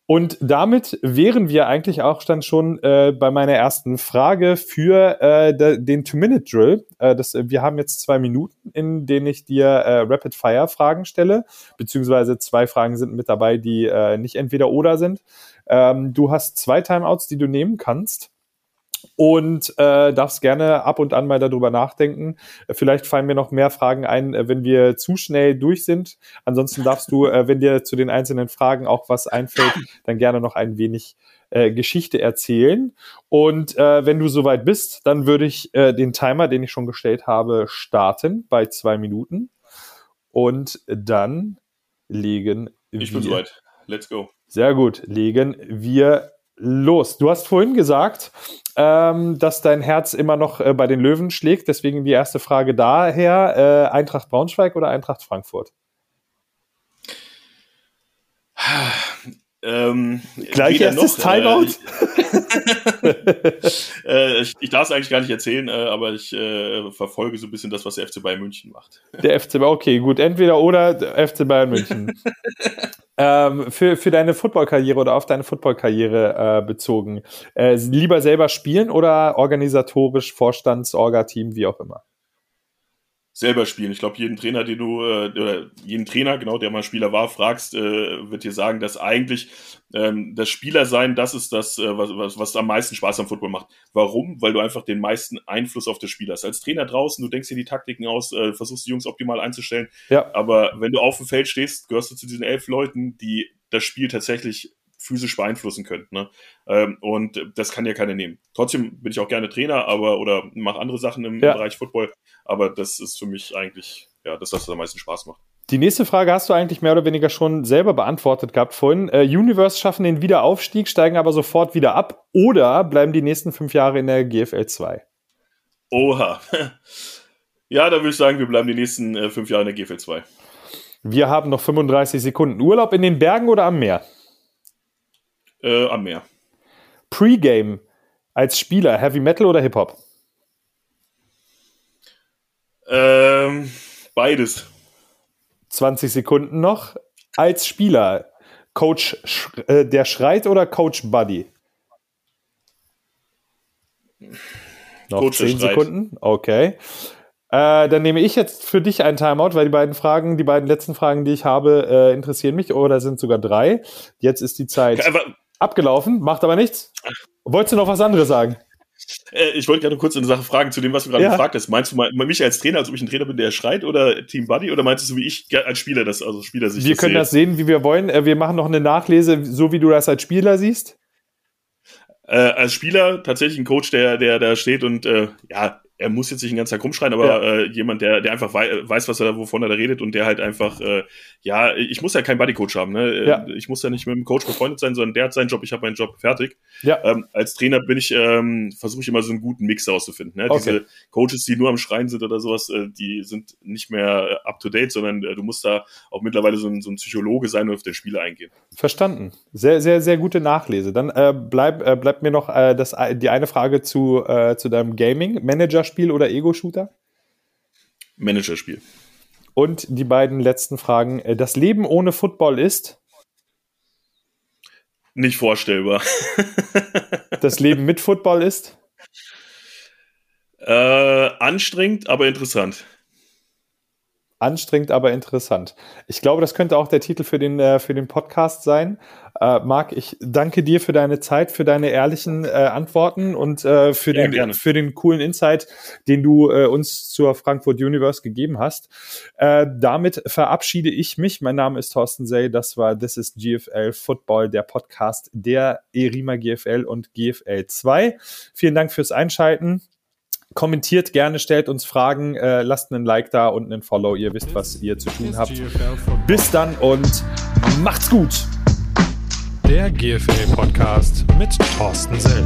Und damit wären wir eigentlich auch dann schon äh, bei meiner ersten Frage für äh, de, den Two-Minute-Drill. Äh, das, wir haben jetzt zwei Minuten, in denen ich dir äh, Rapid-Fire-Fragen stelle, beziehungsweise zwei Fragen sind mit dabei, die äh, nicht entweder oder sind. Ähm, du hast zwei Timeouts, die du nehmen kannst und äh, darfst gerne ab und an mal darüber nachdenken. Vielleicht fallen mir noch mehr Fragen ein, äh, wenn wir zu schnell durch sind. Ansonsten darfst du, äh, wenn dir zu den einzelnen Fragen auch was einfällt, dann gerne noch ein wenig äh, Geschichte erzählen. Und äh, wenn du soweit bist, dann würde ich äh, den Timer, den ich schon gestellt habe, starten bei zwei Minuten. Und dann legen wir. Ich bin soweit. Let's go. Sehr gut. Legen wir los. Du hast vorhin gesagt, ähm, dass dein Herz immer noch äh, bei den Löwen schlägt. Deswegen die erste Frage daher: äh, Eintracht Braunschweig oder Eintracht Frankfurt? Ähm, Gleich erstes noch, äh, Timeout? Äh, ich, ich darf es eigentlich gar nicht erzählen, äh, aber ich äh, verfolge so ein bisschen das, was der FC Bayern München macht. Der FC Bayern, okay, gut, entweder oder FC Bayern München. ähm, für, für deine Footballkarriere oder auf deine Footballkarriere äh, bezogen, äh, lieber selber spielen oder organisatorisch, Vorstands, Orga-Team, wie auch immer? Selber spielen. Ich glaube, jeden Trainer, den du, äh, oder jeden Trainer, genau, der mal Spieler war, fragst, äh, wird dir sagen, dass eigentlich ähm, das Spielersein das ist das, äh, was, was, was am meisten Spaß am Football macht. Warum? Weil du einfach den meisten Einfluss auf das Spiel hast. Als Trainer draußen, du denkst dir die Taktiken aus, äh, versuchst die Jungs optimal einzustellen. Ja. Aber wenn du auf dem Feld stehst, gehörst du zu diesen elf Leuten, die das Spiel tatsächlich physisch beeinflussen könnt. Ne? Ähm, und das kann ja keiner nehmen. Trotzdem bin ich auch gerne Trainer, aber oder mache andere Sachen im, ja. Bereich Football. Aber das ist für mich eigentlich ja das, was am meisten Spaß macht. Die nächste Frage hast du eigentlich mehr oder weniger schon selber beantwortet gehabt vorhin. Äh, Universe schaffen den Wiederaufstieg, steigen aber sofort wieder ab oder bleiben die nächsten fünf Jahre in der GFL 2? Oha. ja, da würde ich sagen, wir bleiben die nächsten äh, fünf Jahre in der GFL 2. Wir haben noch 35 Sekunden. Urlaub in den Bergen oder am Meer? Äh, am Meer. Pre-Game als Spieler, Heavy Metal oder Hip-Hop? Ähm, beides. 20 Sekunden noch. Als Spieler, Coach, äh, der schreit oder Coach Buddy? Noch Coach 10 Sekunden. Okay. Äh, dann nehme ich jetzt für dich einen Timeout, weil die beiden Fragen, die beiden letzten Fragen, die ich habe, äh, interessieren mich. Oder sind sogar drei. Jetzt ist die Zeit aber, abgelaufen, macht aber nichts. Wolltest du noch was anderes sagen? Äh, ich wollte gerade kurz eine Sache fragen zu dem, was du gerade ja. gefragt hast. Meinst du mich als Trainer, als ob ich ein Trainer bin, der schreit oder Team Buddy? Oder meinst du, wie ich als Spieler das, also Spieler sich Wir können sehe? das sehen, wie wir wollen. Äh, wir machen noch eine Nachlese, so wie du das als Spieler siehst. Äh, als Spieler tatsächlich ein Coach, der, der da steht und äh, ja, er muss jetzt nicht den ganzen Tag rumschreien, aber ja. äh, jemand, der, der einfach wei weiß, was er, wovon er da redet und der halt einfach, äh, ja, ich muss ja keinen Bodycoach haben, ne? Äh, ja. Ich muss ja nicht mit dem Coach befreundet sein, sondern der hat seinen Job, ich habe meinen Job fertig. Ja. Ähm, als Trainer bin ich, ähm, versuche ich immer so einen guten Mix auszufinden. Ne? Okay. Diese Coaches, die nur am Schreien sind oder sowas, äh, die sind nicht mehr up to date, sondern äh, du musst da auch mittlerweile so ein, so ein Psychologe sein und auf der Spiele eingehen. Verstanden. Sehr, sehr, sehr gute Nachlese. Dann äh, bleib, äh, bleibt mir noch äh, das, die eine Frage zu, äh, zu deinem Gaming. Manager Managerspiel oder Ego-Shooter? Managerspiel. Und die beiden letzten Fragen. Äh, das Leben ohne Football ist? Nicht vorstellbar. das Leben mit Football ist? Äh, anstrengend, aber interessant. Anstrengend, aber interessant. Ich glaube, das könnte auch der Titel für den, äh, für den Podcast sein. Äh, Marc, ich danke dir für deine Zeit, für deine ehrlichen äh, Antworten und äh, für, ja, den, für den coolen Insight, den du äh, uns zur Frankfurt Universe gegeben hast. Äh, damit verabschiede ich mich. Mein Name ist Thorsten Sey. Das war This is GFL Football, der Podcast der ERIMA GFL und GFL 2. Vielen Dank fürs Einschalten. Kommentiert gerne, stellt uns Fragen, äh, lasst einen Like da und einen Follow. Ihr wisst, was ihr zu tun habt. Bis dann und macht's gut. Der GFL Podcast mit Thorsten Sell.